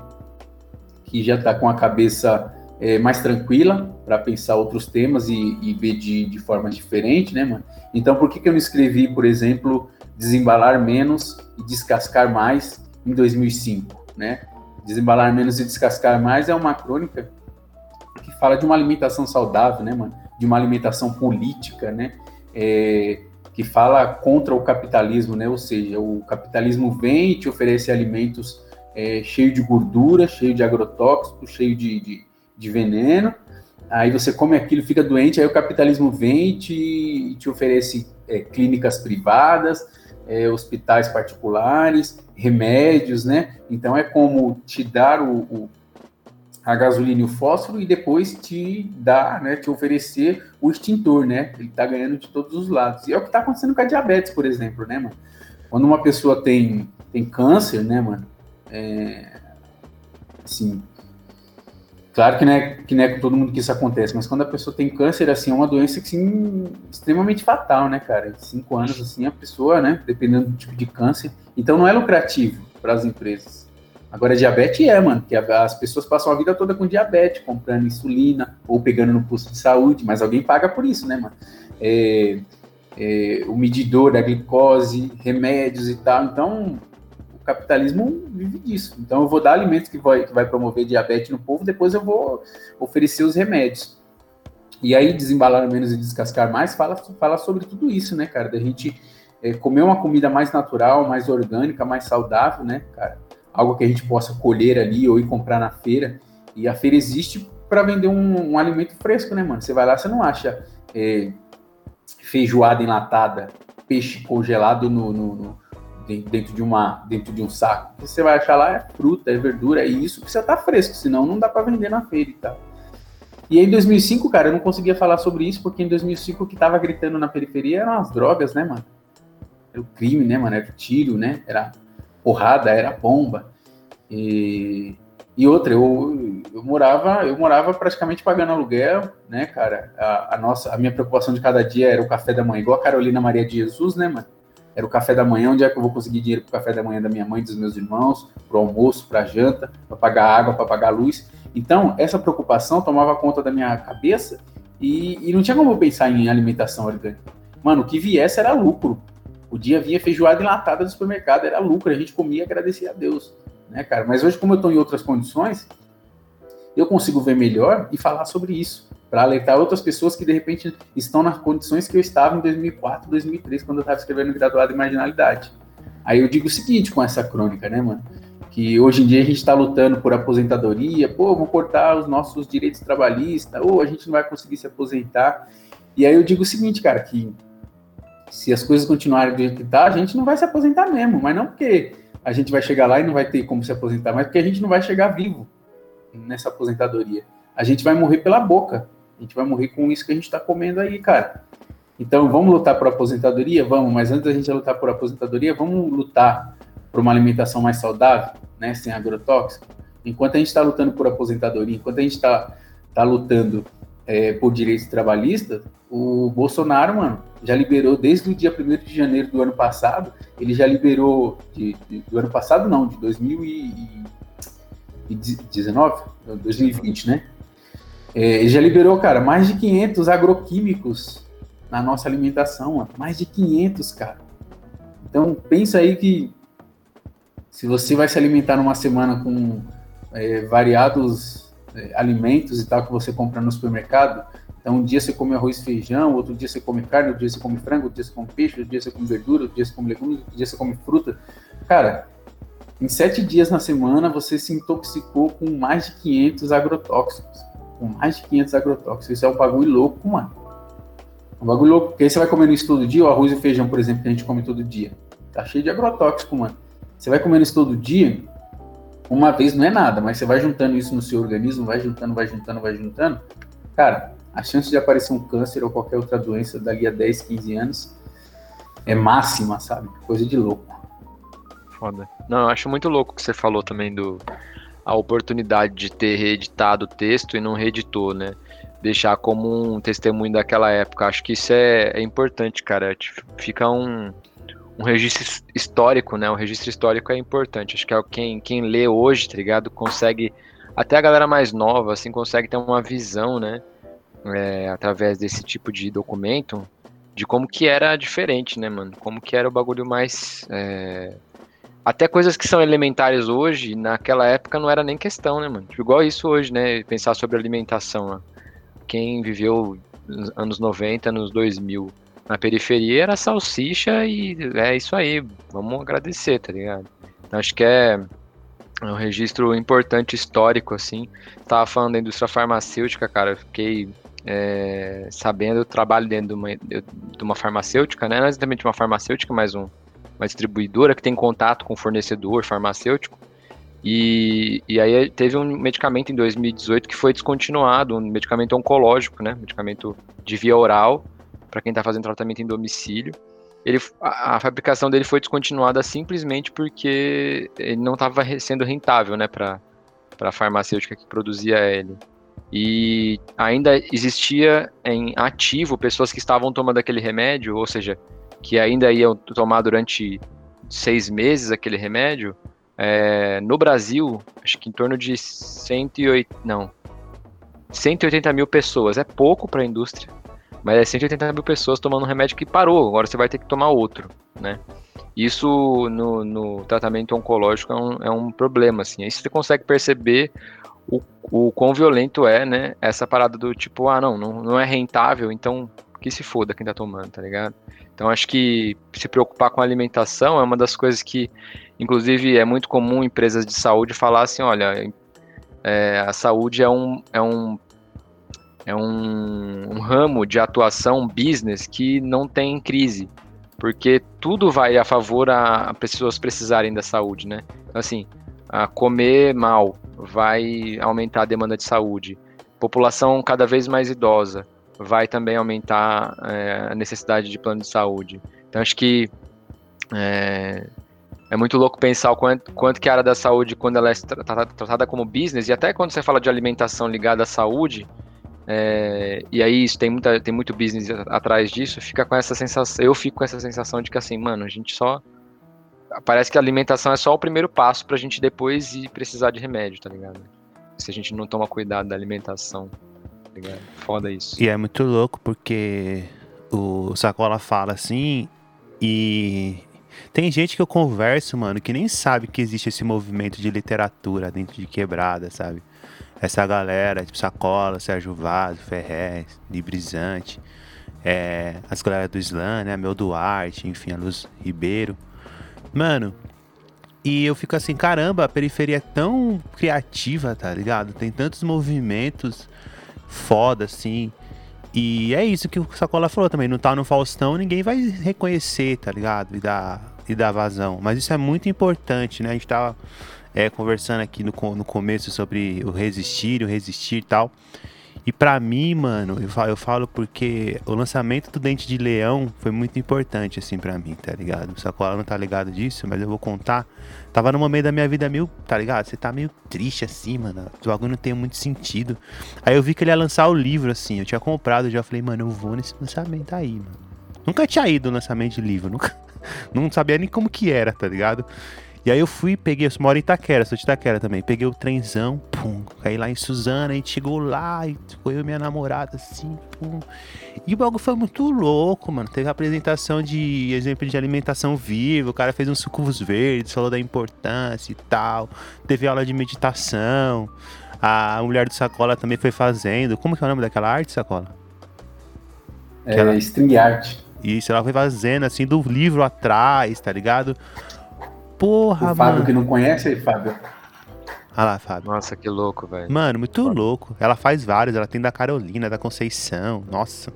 que já está com a cabeça é, mais tranquila para pensar outros temas e, e ver de, de forma diferente, né, mano? Então, por que, que eu não escrevi, por exemplo, desembalar menos e descascar mais em 2005, né? Desembalar menos e descascar mais é uma crônica que fala de uma alimentação saudável, né, mano? De uma alimentação política, né? É, que fala contra o capitalismo, né? Ou seja, o capitalismo vem e te oferece alimentos é, cheio de gordura, cheio de agrotóxico, cheio de, de, de, veneno. Aí você come aquilo, fica doente, aí o capitalismo vem e te, te oferece é, clínicas privadas, é, hospitais particulares, remédios, né? Então é como te dar o, o, a gasolina e o fósforo e depois te dar, né, te oferecer o extintor, né? Ele tá ganhando de todos os lados. E é o que está acontecendo com a diabetes, por exemplo, né, mano? Quando uma pessoa tem, tem câncer, né, mano? É, assim, claro que não, é, que não é com todo mundo que isso acontece, mas quando a pessoa tem câncer, assim, é uma doença assim, extremamente fatal, né, cara? Em cinco anos, assim, a pessoa, né, dependendo do tipo de câncer. Então não é lucrativo para as empresas. Agora, diabetes é, mano, que as pessoas passam a vida toda com diabetes, comprando insulina ou pegando no posto de saúde, mas alguém paga por isso, né, mano? É, é, o medidor da glicose, remédios e tal. Então, o capitalismo vive disso. Então eu vou dar alimentos que vai, que vai promover diabetes no povo, depois eu vou oferecer os remédios. E aí, desembalar menos e descascar mais, fala, fala sobre tudo isso, né, cara? Da gente é, comer uma comida mais natural, mais orgânica, mais saudável, né, cara? Algo que a gente possa colher ali ou ir comprar na feira. E a feira existe para vender um, um, alimento fresco, né, mano? Você vai lá, você não acha é, feijoada enlatada, peixe congelado no, no, no dentro de uma dentro de um saco. O que você vai achar lá é fruta, é verdura, é isso precisa estar tá fresco, senão não dá para vender na feira e tal. E aí, em 2005, cara, eu não conseguia falar sobre isso, porque em 2005 o que tava gritando na periferia eram as drogas, né, mano? Era o crime, né, mano? Era o tiro, né? Era porrada, era bomba. E, e outra, eu, eu morava eu morava praticamente pagando aluguel, né, cara? A, a, nossa, a minha preocupação de cada dia era o café da manhã, igual a Carolina Maria de Jesus, né, mano? Era o café da manhã, onde é que eu vou conseguir dinheiro para o café da manhã da minha mãe, dos meus irmãos, para o almoço, para a janta, para pagar água, para pagar luz. Então, essa preocupação tomava conta da minha cabeça e, e não tinha como eu pensar em alimentação orgânica. Mano, o que viesse era lucro. O dia vinha feijoada enlatada do supermercado, era lucro, a gente comia e agradecia a Deus, né, cara? Mas hoje, como eu estou em outras condições, eu consigo ver melhor e falar sobre isso para alertar outras pessoas que de repente estão nas condições que eu estava em 2004, 2003, quando eu estava escrevendo graduado em marginalidade. Aí eu digo o seguinte com essa crônica, né, mano? Que hoje em dia a gente está lutando por aposentadoria, pô, vou cortar os nossos direitos trabalhistas, ou a gente não vai conseguir se aposentar. E aí eu digo o seguinte, cara, que se as coisas continuarem do jeito que tá, a gente não vai se aposentar mesmo, mas não porque a gente vai chegar lá e não vai ter como se aposentar, mas porque a gente não vai chegar vivo nessa aposentadoria. A gente vai morrer pela boca. A gente vai morrer com isso que a gente está comendo aí, cara. Então, vamos lutar por aposentadoria? Vamos, mas antes da gente lutar por aposentadoria, vamos lutar por uma alimentação mais saudável, né, sem agrotóxico. Enquanto a gente está lutando por aposentadoria, enquanto a gente está tá lutando é, por direitos trabalhistas, o Bolsonaro, mano, já liberou desde o dia 1 de janeiro do ano passado, ele já liberou, de, de, do ano passado não, de 2019, 2020, né? É, já liberou, cara, mais de 500 agroquímicos na nossa alimentação, mano. mais de 500, cara. Então, pensa aí que se você vai se alimentar numa semana com é, variados é, alimentos e tal que você compra no supermercado, então um dia você come arroz e feijão, outro dia você come carne, outro dia você come frango, outro dia você come peixe, outro dia você come verdura, outro dia você come legumes, outro dia você come fruta. Cara, em sete dias na semana você se intoxicou com mais de 500 agrotóxicos com mais de 500 agrotóxicos. Isso é um bagulho louco, mano. Um bagulho louco, porque aí você vai comendo isso todo dia, o arroz e feijão, por exemplo, que a gente come todo dia. Tá cheio de agrotóxico, mano. Você vai comendo isso todo dia, uma vez não é nada, mas você vai juntando isso no seu organismo, vai juntando, vai juntando, vai juntando. Cara, a chance de aparecer um câncer ou qualquer outra doença dali a 10, 15 anos é máxima, sabe? Coisa de louco. Foda. Não, eu acho muito louco o que você falou também do a oportunidade de ter reeditado o texto e não reeditou, né? Deixar como um testemunho daquela época. Acho que isso é, é importante, cara. Fica um, um registro histórico, né? O registro histórico é importante. Acho que é quem, quem lê hoje, tá ligado? Consegue. Até a galera mais nova, assim, consegue ter uma visão, né? É, através desse tipo de documento, de como que era diferente, né, mano? Como que era o bagulho mais. É até coisas que são elementares hoje, naquela época não era nem questão, né, mano? Tipo, igual isso hoje, né? Pensar sobre alimentação. Né? Quem viveu nos anos 90, anos 2000 na periferia era salsicha e é isso aí. Vamos agradecer, tá ligado? Então, acho que é, É um registro importante histórico, assim. Tava falando da indústria farmacêutica, cara. Eu fiquei é, sabendo, eu trabalho dentro de uma, de uma farmacêutica, né? Não exatamente uma farmacêutica, mas um, uma distribuidora que tem contato com fornecedor farmacêutico. E, e aí teve um medicamento em 2018 que foi descontinuado, um medicamento oncológico, né? Medicamento de via oral, para quem está fazendo tratamento em domicílio. Ele, a, a, fabricação dele foi descontinuada simplesmente porque ele não estava sendo rentável, né, para a farmacêutica que produzia ele. E ainda existia em ativo pessoas que estavam tomando aquele remédio, ou seja, que ainda iam tomar durante seis meses aquele remédio, é, no Brasil, acho que em torno de 108, não, 180 mil pessoas. É pouco para a indústria, mas é 180 mil pessoas tomando um remédio que parou. Agora você vai ter que tomar outro, né? Isso no, no tratamento oncológico é um, é um problema, assim. Aí você consegue perceber o, o quão violento é, né? Essa parada do tipo, ah, não, não, não é rentável, então que se foda quem tá tomando, tá ligado? Então acho que se preocupar com a alimentação é uma das coisas que, inclusive, é muito comum empresas de saúde falar assim, olha, é, a saúde é um, é um é um, um, ramo de atuação, um business que não tem crise, porque tudo vai a favor a, pessoas precisarem da saúde, né? Então, assim, a comer mal vai aumentar a demanda de saúde, população cada vez mais idosa vai também aumentar é, a necessidade de plano de saúde. Então acho que é, é muito louco pensar o quanto, quanto que a área da saúde, quando ela é tratada, tratada como business, e até quando você fala de alimentação ligada à saúde, é, e aí isso tem, muita, tem muito business atrás disso, fica com essa sensação, eu fico com essa sensação de que assim, mano, a gente só. Parece que a alimentação é só o primeiro passo pra gente depois ir precisar de remédio, tá ligado? Se a gente não toma cuidado da alimentação Foda isso. E é muito louco porque o Sacola fala assim e tem gente que eu converso, mano, que nem sabe que existe esse movimento de literatura dentro de quebrada, sabe? Essa galera, tipo Sacola, Sérgio Vaz, Ferrez, Librizante, é, as galera do Slam, né? Meu Duarte, enfim, a Luz Ribeiro. Mano, e eu fico assim, caramba, a periferia é tão criativa, tá ligado? Tem tantos movimentos foda, assim. E é isso que o Sacola falou também. Não tá no Faustão, ninguém vai reconhecer, tá ligado? E dar, e dar vazão. Mas isso é muito importante, né? A gente tava é, conversando aqui no, no começo sobre o resistir, o resistir e tal. E para mim, mano, eu falo, eu falo, porque o lançamento do Dente de Leão foi muito importante, assim, para mim, tá ligado? O Sacola não tá ligado disso, mas eu vou contar. Tava no momento da minha vida meio, tá ligado? Você tá meio triste, assim, mano. O bagulho não tem muito sentido. Aí eu vi que ele ia lançar o livro, assim. Eu tinha comprado, já falei, mano, eu vou nesse lançamento aí, mano. Nunca tinha ido no lançamento de livro, nunca. [LAUGHS] Não sabia nem como que era, tá ligado? E aí eu fui, peguei, eu moro em Itaquera, sou de Itaquera também. Peguei o trenzão, pum, caí lá em Suzana, a gente chegou lá, e foi eu e minha namorada, assim, pum. E o bagulho foi muito louco, mano. Teve apresentação de exemplo de alimentação viva, o cara fez uns sucos verdes, falou da importância e tal. Teve aula de meditação. A mulher do Sacola também foi fazendo. Como que é o nome daquela arte, Sacola? É, ela... string art. Isso, ela foi fazendo, assim, do livro atrás, tá ligado? Porra, o Fábio mano. que não conhece aí, Fábio. Olha lá, Fábio. Nossa, que louco, velho. Mano, muito louco. Ela faz vários. Ela tem da Carolina, da Conceição. Nossa.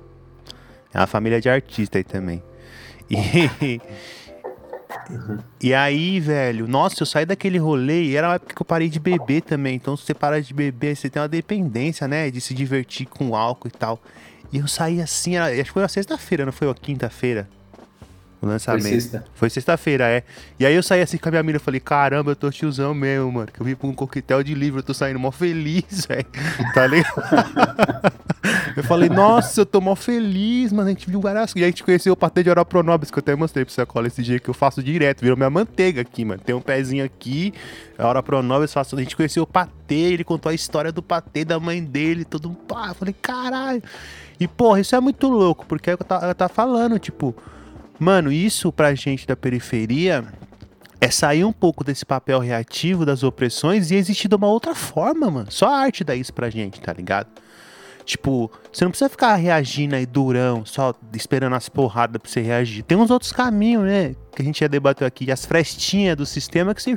É uma família de artistas aí também. E. [LAUGHS] E aí, velho, nossa, eu saí daquele rolê e era uma época que eu parei de beber também. Então, se você para de beber, você tem uma dependência, né? De se divertir com álcool e tal. E eu saí assim, era, acho que foi na sexta-feira, não foi a quinta-feira? O lançamento. Foi sexta. Foi sexta-feira, é. E aí eu saí assim com a minha amiga, falei, caramba, eu tô tiozão mesmo, mano. Que eu vim pra um coquetel de livro, eu tô saindo mó feliz, [LAUGHS] velho. Tá ligado? eu falei, nossa, eu tô mó feliz, mano. A gente viu várias E aí a gente conheceu o patê de Oral Pronobis, que eu até mostrei pra você cola esse dia que eu faço direto. Virou minha manteiga aqui, mano. Tem um pezinho aqui, a Oral Pronobis faço. A gente conheceu o patê, ele contou a história do patê da mãe dele, todo um pá. Eu falei, caralho. E, porra, isso é muito louco, porque é eu tava, eu tava falando, tipo Mano, isso pra gente da periferia é sair um pouco desse papel reativo das opressões e existir de uma outra forma, mano. Só a arte dá isso pra gente, tá ligado? Tipo, você não precisa ficar reagindo aí durão, só esperando as porradas pra você reagir. Tem uns outros caminhos, né? Que a gente já debateu aqui, as frestinhas do sistema que você,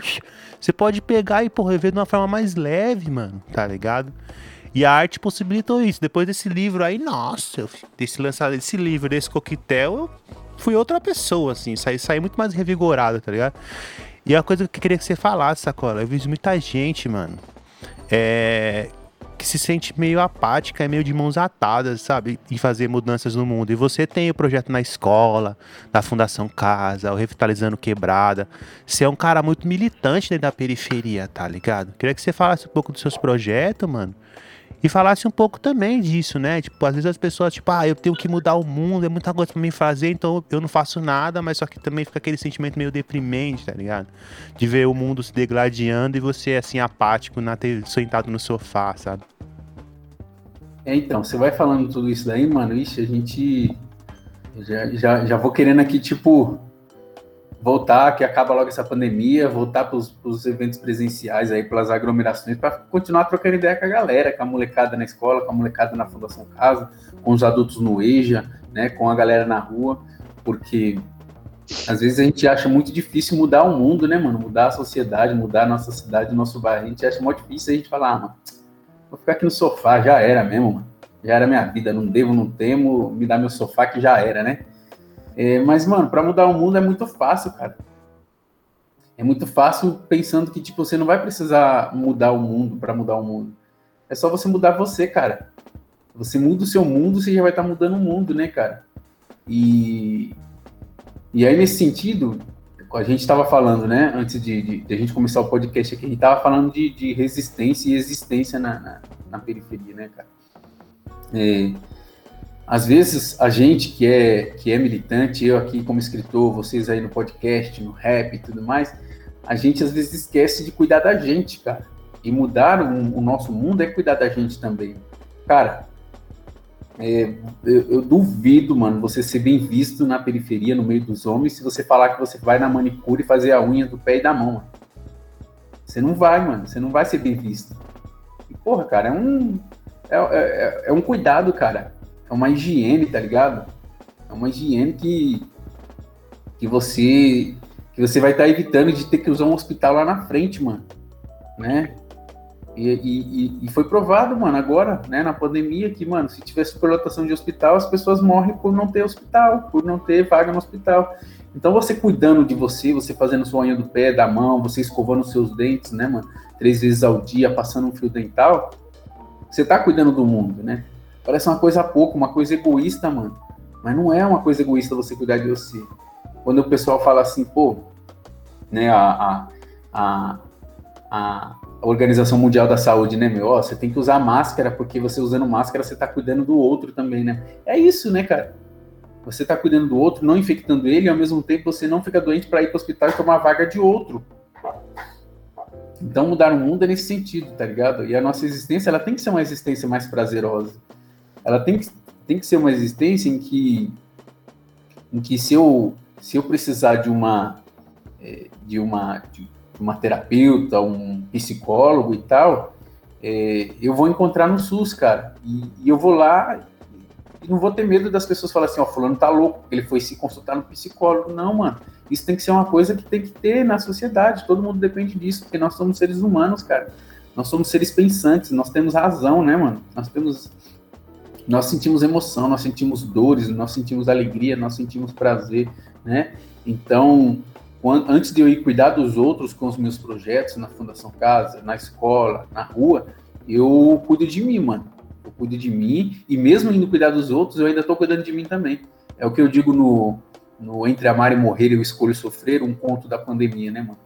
você pode pegar e, porra, ver de uma forma mais leve, mano, tá ligado? E a arte possibilitou isso. Depois desse livro aí, nossa, desse lançado desse livro, desse coquetel, eu fui outra pessoa, assim, saí, saí muito mais revigorado, tá ligado? E a coisa que eu queria que você falasse, Sacola, eu vi muita gente, mano, é, que se sente meio apática, é meio de mãos atadas, sabe? Em fazer mudanças no mundo. E você tem o projeto na escola, da Fundação Casa, o Revitalizando Quebrada. Você é um cara muito militante dentro da periferia, tá ligado? Queria que você falasse um pouco dos seus projetos, mano. E falasse um pouco também disso, né? Tipo, às vezes as pessoas, tipo, ah, eu tenho que mudar o mundo, é muita coisa pra mim fazer, então eu não faço nada, mas só que também fica aquele sentimento meio deprimente, tá ligado? De ver o mundo se degladiando e você, assim, apático, na sentado no sofá, sabe? É, então, você vai falando tudo isso daí, mano, ixi, a gente. Já, já, já vou querendo aqui, tipo, voltar, que acaba logo essa pandemia, voltar para os eventos presenciais aí, pelas aglomerações, para continuar trocando ideia com a galera, com a molecada na escola, com a molecada na Fundação Casa, com os adultos no EJA, né, com a galera na rua, porque às vezes a gente acha muito difícil mudar o mundo, né, mano? Mudar a sociedade, mudar a nossa cidade, nosso bairro. A gente acha muito difícil a gente falar, ah, mano, vou ficar aqui no sofá, já era mesmo, mano. Já era minha vida, não devo, não temo, me dá meu sofá que já era, né? É, mas, mano, para mudar o mundo é muito fácil, cara. É muito fácil pensando que, tipo, você não vai precisar mudar o mundo para mudar o mundo. É só você mudar você, cara. Você muda o seu mundo, você já vai estar tá mudando o mundo, né, cara? E, e aí, nesse sentido, a gente estava falando, né, antes de, de, de, a gente começar o podcast aqui, a gente estava falando de, de, resistência e existência na, na, na periferia, né, cara? É, às vezes a gente que é que é militante, eu aqui como escritor, vocês aí no podcast, no rap e tudo mais, a gente às vezes esquece de cuidar da gente, cara. E mudar o, o nosso mundo é cuidar da gente também. Cara, é, eu, eu, duvido, mano, você ser bem visto na periferia, no meio dos homens, se você falar que você vai na manicure fazer a unha do pé e da mão. Mano. Você não vai, mano. Você não vai ser bem visto. E, porra, cara, é um. É, é, é um cuidado, cara é uma higiene, tá ligado? É uma higiene que, que você que você vai estar tá evitando de ter que usar um hospital lá na frente, mano, né? E, e, e, foi provado, mano, agora, né, na pandemia, que, mano, se tiver superlotação de hospital, as pessoas morrem por não ter hospital, por não ter vaga no hospital. Então, você cuidando de você, você fazendo sua unha do pé, da mão, você escovando os seus dentes, né, mano, três vezes ao dia, passando um fio dental, você tá cuidando do mundo, né? Parece uma coisa pouco, uma coisa egoísta, mano. Mas não é uma coisa egoísta você cuidar de você. Quando o pessoal fala assim, pô, né, a, a, a, a Organização Mundial da Saúde, né, meu, ó, você tem que usar máscara, porque você usando máscara, você tá cuidando do outro também, né? É isso, né, cara? Você tá cuidando do outro, não infectando ele, e ao mesmo tempo você não fica doente para ir para o hospital e tomar vaga de outro. Então mudar o mundo é nesse sentido, tá ligado? E a nossa existência, ela tem que ser uma existência mais prazerosa ela tem que, tem que ser uma existência em que, em que se, eu, se eu precisar de uma, é, de uma, de uma terapeuta, um psicólogo e tal, é, eu vou encontrar no SUS, cara. E, e, eu vou lá e não vou ter medo das pessoas falarem assim, ó, fulano tá louco, ele foi se consultar no psicólogo. Não, mano. Isso tem que ser uma coisa que tem que ter na sociedade. Todo mundo depende disso, porque nós somos seres humanos, cara. Nós somos seres pensantes, nós temos razão, né, mano? Nós temos nós sentimos emoção, nós sentimos dores, nós sentimos alegria, nós sentimos prazer, né? Então, quando, antes de eu ir cuidar dos outros com os meus projetos na Fundação Casa, na escola, na rua, eu cuido de mim, mano. Eu cuido de mim e mesmo indo cuidar dos outros, eu ainda estou cuidando de mim também. É o que eu digo no, no Entre Amar e Morrer, eu escolho sofrer, um conto da pandemia, né, mano?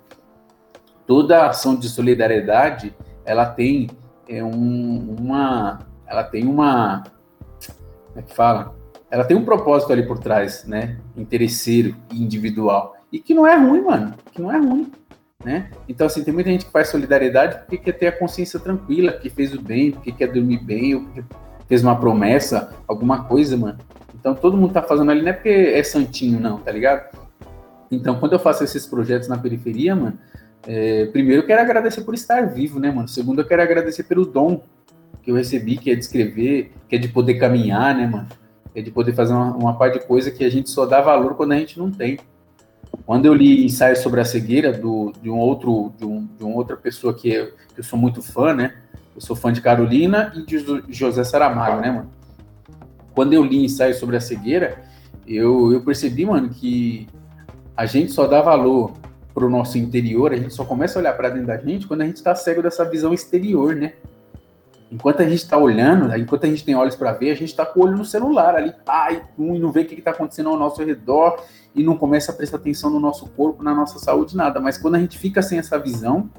Toda ação de solidariedade, ela tem é, um, uma, ela tem uma, como é que fala? Ela tem um propósito ali por trás, né? Interesseiro e individual. E que não é ruim, mano. Que não é ruim. Né? Então, assim, tem muita gente que faz solidariedade porque quer ter a consciência tranquila, porque fez o bem, porque quer dormir bem, ou porque fez uma promessa, alguma coisa, mano. Então, todo mundo tá fazendo ali não é porque é santinho, não, tá ligado? Então, quando eu faço esses projetos na periferia, mano, é, primeiro eu quero agradecer por estar vivo, né, mano? Segundo, eu quero agradecer pelo dom que eu recebi, que é de escrever, que é de poder caminhar, né, mano? É de poder fazer uma, uma de coisa que a gente só dá valor quando a gente não tem. Quando eu li ensaio sobre a cegueira do, de um outro, de, um, de uma outra pessoa que eu, que eu sou muito fã, né? Eu sou fã de Carolina e de José Saramago, né, mano? Quando eu li ensaio sobre a cegueira, eu, eu percebi, mano, que a gente só dá valor pro nosso interior, a gente só começa a olhar para dentro da gente quando a gente está cego dessa visão exterior, né? Enquanto a gente está olhando, enquanto a gente tem olhos para ver, a gente está com o olho no celular ali, pá, e, não vê o que está acontecendo ao nosso redor e não começa a prestar atenção no nosso corpo, na nossa saúde, nada. Mas quando a gente fica sem essa visão,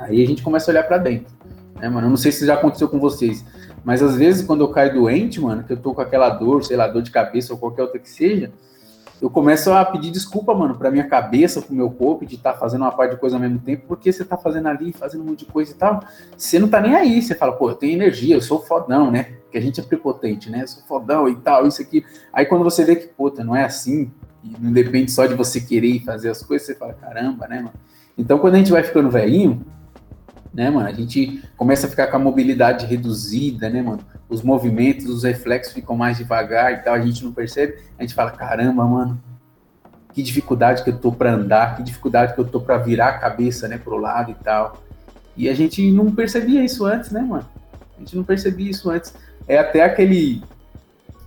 aí a gente começa a olhar para dentro. Né, mano? Eu não sei se já aconteceu com vocês, mas às vezes quando eu caio doente, mano, que eu tô com aquela dor, sei lá, dor de cabeça ou qualquer outra que seja, eu começo a pedir desculpa, mano, pra minha cabeça, pro meu corpo, de estar tá fazendo uma parte de coisa ao mesmo tempo, porque você tá fazendo ali, fazendo um monte de coisa e tal. Você não tá nem aí, você fala, pô, eu tenho energia, eu sou fodão, né? Porque a gente é prepotente, né? Eu sou fodão e tal, isso aqui. Aí quando você vê que, puta, não é assim, e não depende só de você querer fazer as coisas, você fala, caramba, né, mano? Então quando a gente vai ficando velhinho, né, mano? A gente começa a ficar com a mobilidade reduzida, né, mano? Os movimentos, os reflexos ficam mais devagar e tal, a gente não percebe. A gente fala, caramba, mano, que dificuldade que eu tô para andar, que dificuldade que eu tô para virar a cabeça, né, pro lado e tal. E a gente não percebia isso antes, né, mano? A gente não percebia isso antes. É até aquele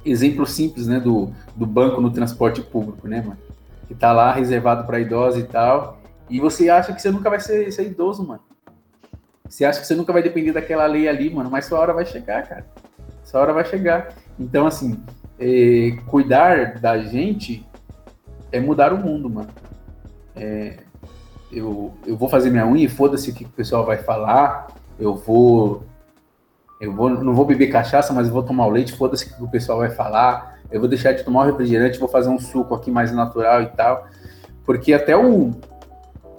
exemplo simples, né, do, do banco no transporte público, né, mano? Que tá lá reservado para idosos e tal. E você acha que você nunca vai ser, ser idoso, mano. Você acha que você nunca vai depender daquela lei ali, mano, mas sua hora vai chegar, cara. Sua hora vai chegar. Então, assim, é, cuidar da gente é mudar o mundo, mano. É, eu, eu vou fazer minha unha, foda-se o que o pessoal vai falar. Eu vou. Eu vou, não vou beber cachaça, mas vou tomar o leite, foda-se o que o pessoal vai falar. Eu vou deixar de tomar o refrigerante, vou fazer um suco aqui mais natural e tal. Porque até o,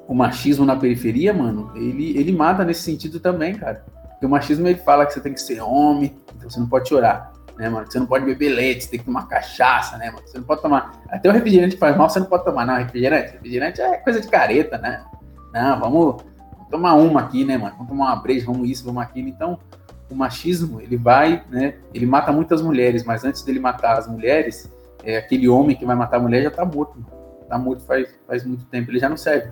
o machismo na periferia, mano, ele, ele mata nesse sentido também, cara. Porque o machismo ele fala que você tem que ser homem, então você não pode chorar, né, mano? Você não pode beber leite, você tem que tomar cachaça, né, mano? Você não pode tomar. Até o refrigerante faz mal, você não pode tomar, não. Refrigerante, refrigerante é coisa de careta, né? Não, vamos, vamos tomar uma aqui, né, mano? Vamos tomar uma breja, vamos isso, vamos aquilo. Então, o machismo, ele vai, né? Ele mata muitas mulheres, mas antes dele matar as mulheres, é, aquele homem que vai matar a mulher já tá morto, mano. Tá morto faz, faz muito tempo, ele já não serve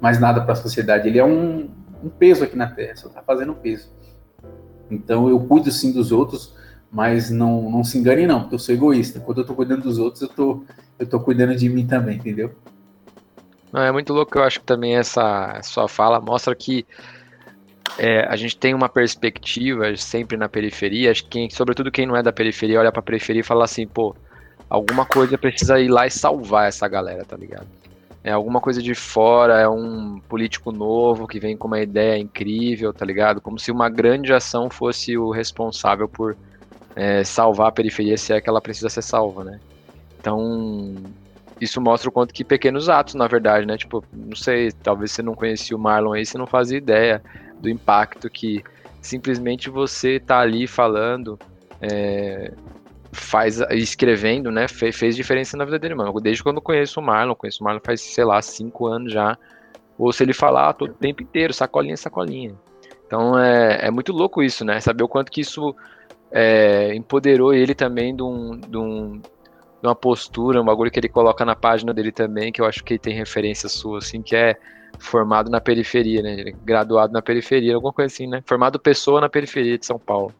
mais nada para a sociedade. Ele é um, um, peso aqui na Terra, só está fazendo peso. Então eu cuido sim dos outros, mas não, não se engane não, porque eu sou egoísta. Quando eu estou cuidando dos outros, eu tô, eu tô cuidando de mim também, entendeu? Não, é muito louco, eu acho que também essa sua fala mostra que é, a gente tem uma perspectiva sempre na periferia, acho que quem, sobretudo quem não é da periferia olha para a periferia e fala assim, pô, alguma coisa precisa ir lá e salvar essa galera, tá ligado? É alguma coisa de fora, é um político novo que vem com uma ideia incrível, tá ligado? Como se uma grande ação fosse o responsável por é, salvar a periferia, se é que ela precisa ser salva, né? Então, isso mostra o quanto que pequenos atos, na verdade, né? Tipo, não sei, talvez você não conhecia o Marlon aí, você não fazia ideia do impacto que simplesmente você tá ali falando é, faz escrevendo, né, fez, fez, diferença na vida dele, mano. Desde quando eu conheço o Marlon, conheço o Marlon faz, sei lá, cinco anos já. Ou se ele falar todo o tempo inteiro, sacolinha, sacolinha. Então é, é muito louco isso, né? Saber o quanto que isso é, empoderou ele também de, um, de, um, de uma postura, um bagulho que ele coloca na página dele também, que eu acho que tem referência sua, assim, que é formado na periferia, né? É graduado na periferia, alguma coisa assim, né? Formado pessoa na periferia de São Paulo.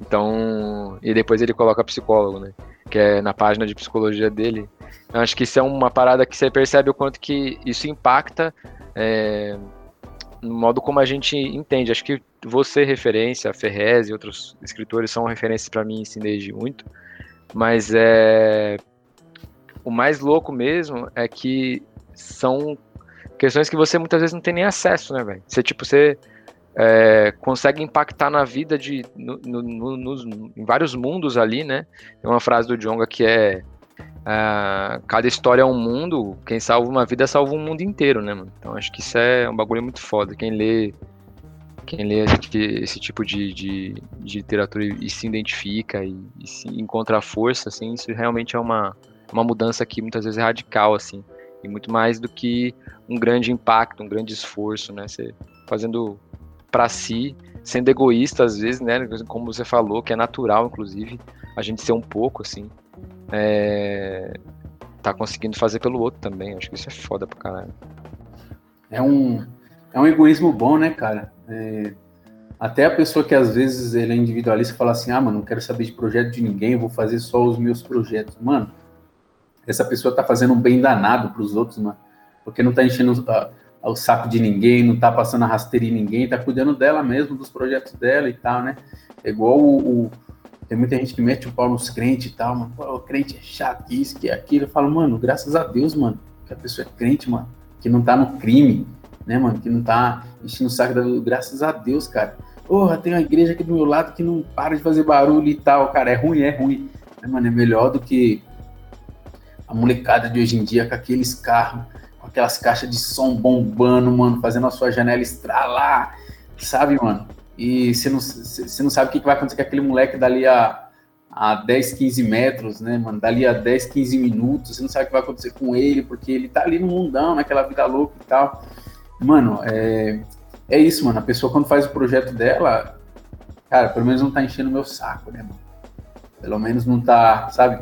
Então, e depois ele coloca psicólogo, né? Que é na página de psicologia dele. Eu acho que isso é uma parada que você percebe o quanto que isso impacta é, no modo como a gente entende. Acho que você, referência, Ferrez e outros escritores são referências para mim, assim, desde muito. Mas é. O mais louco mesmo é que são questões que você muitas vezes não tem nem acesso, né, velho? Você, tipo, você é, consegue impactar na vida de no, no, no, nos, em vários mundos ali, né? Tem uma frase do Jonga que é uh, cada história é um mundo, quem salva uma vida salva um mundo inteiro, né, mano? Então acho que isso é um bagulho muito foda. Quem lê quem lê esse, esse tipo de, de, de, literatura e, e se identifica e, e, se encontra força, assim, isso realmente é uma, uma mudança que muitas vezes é radical, assim, e muito mais do que um grande impacto, um grande esforço, né? Você fazendo para si, sendo egoísta às vezes, né? Como você falou, que é natural, inclusive, a gente ser um pouco assim. É... Tá conseguindo fazer pelo outro também. Acho que isso é foda pra caralho. É um, é um egoísmo bom, né, cara? É... Até a pessoa que às vezes ele é individualista fala assim: ah, mano, não quero saber de projeto de ninguém, vou fazer só os meus projetos. Mano, essa pessoa tá fazendo um bem danado pros outros, mano. Porque não tá enchendo o saco de ninguém, não tá passando a rasteira em ninguém, tá cuidando dela mesmo, dos projetos dela e tal, né? É igual o, o tem muita gente que mete o pau nos crentes e tal, mano. O crente é chato, isso, que é aquilo. Eu falo, mano, graças a Deus, mano, que a pessoa é crente, mano, que não tá no crime, né, mano, que não tá enchendo o saco da. Graças a Deus, cara. Porra, tem uma igreja aqui do meu lado que não para de fazer barulho e tal, cara. É ruim, é ruim. Né, mano, é melhor do que a molecada de hoje em dia com aqueles carros aquelas caixas de som bombando, mano, fazendo a sua janela estralar, sabe, mano? E você não, você não sabe o que vai acontecer com aquele moleque dali a, a 10, 15 metros, né, mano? Dali a 10, 15 minutos, você não sabe o que vai acontecer com ele, porque ele tá ali no mundão, naquela vida louca e tal. Mano, é, é isso, mano. A pessoa, quando faz o projeto dela, cara, pelo menos não tá enchendo o meu saco, né, mano? Pelo menos não tá, sabe?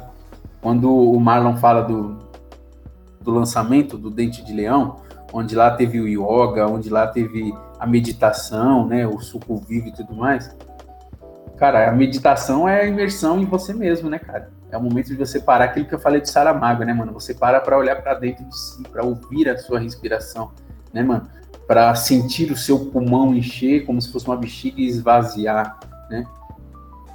Quando o Marlon fala do, do lançamento do Dente de Leão, onde lá teve o yoga, onde lá teve a meditação, né, o suco vivo e tudo mais. Cara, a meditação é a imersão em você mesmo, né, cara? É o momento de você parar, aquilo que eu falei de Saramago, né, mano? Você para para olhar para dentro de si, para ouvir a sua respiração, né, mano? Para sentir o seu pulmão encher como se fosse uma bexiga e esvaziar, né?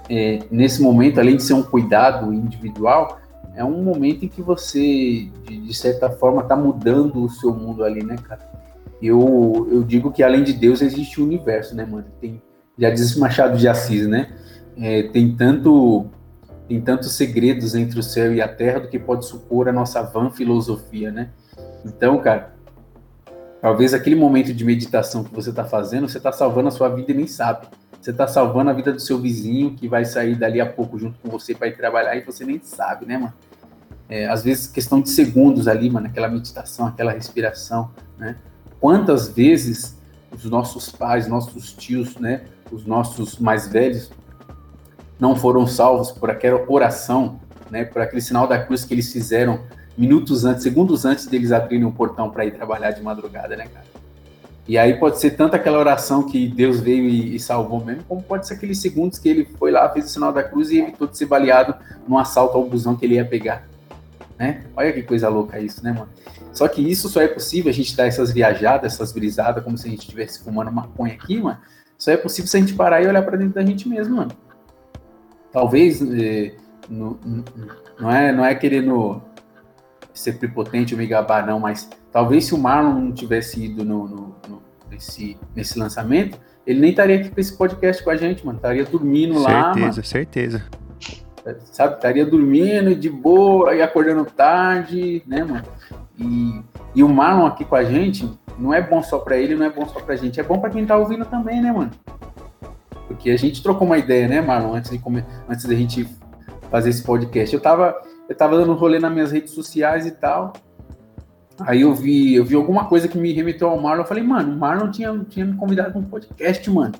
É, nesse momento, além de ser um cuidado individual, é um momento em que você, de, de certa forma, está mudando o seu mundo ali, né, cara? Eu, eu digo que além de Deus existe o universo, né, mano? Tem, já diz Machado de Assis, né? É, tem tanto tem tantos segredos entre o céu e a terra do que pode supor a nossa vã filosofia, né? Então, cara, talvez aquele momento de meditação que você está fazendo, você está salvando a sua vida e nem sabe. Você está salvando a vida do seu vizinho que vai sair dali a pouco junto com você para ir trabalhar e você nem sabe, né, mano? É, às vezes, questão de segundos ali, mano, aquela meditação, aquela respiração, né? Quantas vezes os nossos pais, nossos tios, né, os nossos mais velhos, não foram salvos por aquela oração, né, por aquele sinal da cruz que eles fizeram minutos antes, segundos antes deles abrirem o portão para ir trabalhar de madrugada, né, cara? E aí pode ser tanto aquela oração que Deus veio e, e, salvou mesmo, como pode ser aqueles segundos que ele foi lá, fez o sinal da cruz e evitou de ser baleado num assalto ao busão que ele ia pegar né? Olha que coisa louca isso, né, mano? Só que isso só é possível, a gente dar essas viajadas, essas brisadas, como se a gente estivesse fumando maconha aqui, mano. Só é possível se a gente parar e olhar para dentro da gente mesmo, mano. Talvez, eh, no, não, é, não é querendo ser prepotente ou me gabar, não, mas talvez se o Marlon não tivesse ido no, no, no nesse, nesse lançamento, ele nem estaria aqui com esse podcast com a gente, mano. Estaria dormindo certeza, lá. Certeza, certeza sabe? Estaria dormindo de boa e acordando tarde, né, mano? E, e o Marlon aqui com a gente não é bom só para ele, não é bom só pra gente, é bom para quem tá ouvindo também, né, mano? Porque a gente trocou uma ideia, né, Marlon, antes de comer, antes da gente fazer esse podcast. Eu tava, eu tava dando um rolê nas minhas redes sociais e tal. Aí eu vi, eu vi alguma coisa que me remeteu ao Marlon. Eu falei, mano, o Marlon tinha, tinha me convidado para um podcast, mano.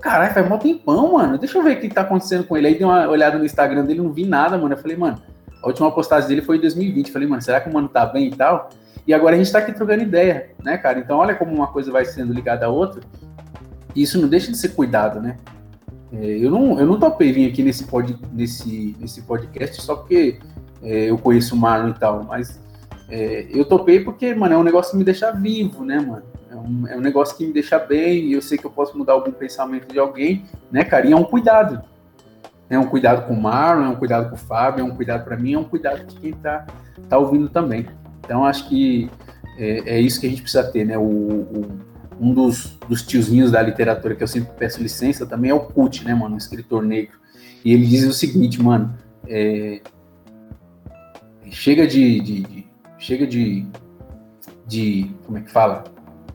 Caralho, faz mó tempão, mano. Deixa eu ver o que tá acontecendo com ele. Aí dei uma olhada no Instagram dele, não vi nada, mano. Eu falei, mano, a última postagem dele foi em 2020. Eu falei, mano, será que o mano tá bem e tal? E agora a gente tá aqui trocando ideia, né, cara? Então olha como uma coisa vai sendo ligada à outra. E isso não deixa de ser cuidado, né? É, eu, não, eu não topei vir aqui nesse, pod, nesse, nesse podcast só porque é, eu conheço o Marlon e tal, mas é, eu topei porque, mano, é um negócio que me deixa vivo, né, mano? Um, é um negócio que me deixa bem e eu sei que eu posso mudar algum pensamento de alguém, né, cara? E é um cuidado. É um cuidado com o Marlon, é um cuidado com o Fábio, é um cuidado para mim, é um cuidado de quem tá, tá ouvindo também. Então, acho que é, é isso que a gente precisa ter, né? O, o, um dos, dos tiozinhos da literatura que eu sempre peço licença também é o Kut, né, mano? Um escritor negro. E ele diz o seguinte, mano, é, chega de, de, de, chega de, de, como é que fala?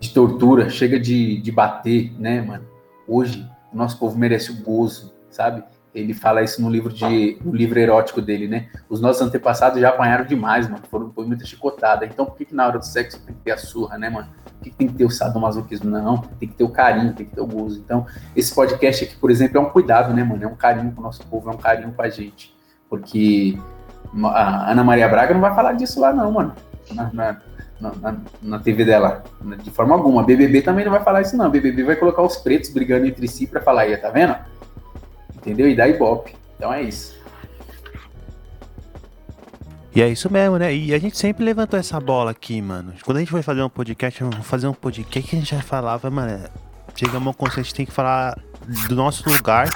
De tortura, chega de, de bater, né, mano? Hoje, o nosso povo merece o gozo, sabe? Ele fala isso no livro de no livro erótico dele, né? Os nossos antepassados já apanharam demais, mano. Foram foi muita chicotada. Então por que, que na hora do sexo tem que ter a surra, né, mano? Por que tem que ter o sadomasoquismo? Não, tem que ter o carinho, tem que ter o gozo. Então, esse podcast aqui, por exemplo, é um cuidado, né, mano? É um carinho com o nosso povo, é um carinho com a gente. Porque a Ana Maria Braga não vai falar disso lá, não, mano. Na, na, na, na, TV dela, de forma alguma. BBB também não vai falar isso, não. BBB vai colocar os pretos brigando entre si para falar aí, tá vendo? Entendeu? E dá ibope. Então é isso. E é isso mesmo, né? E a gente sempre levantou essa bola aqui, mano. Quando a gente foi fazer um podcast, vamos fazer um podcast que a gente já falava, mano. Chegamos ao conceito, a gente tem que falar do nosso lugar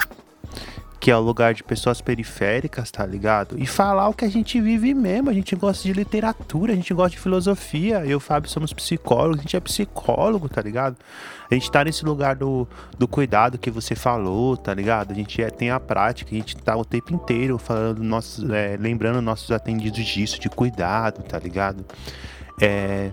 que é o lugar de pessoas periféricas, tá ligado? E falar o que a gente vive mesmo. A gente gosta de literatura, a gente gosta de filosofia. Eu e o Fábio somos psicólogos, a gente é psicólogo, tá ligado? A gente tá nesse lugar do, do cuidado que você falou, tá ligado? A gente é, tem a prática, a gente tá o tempo inteiro falando nossos, é, lembrando nossos atendidos disso, de cuidado, tá ligado? É,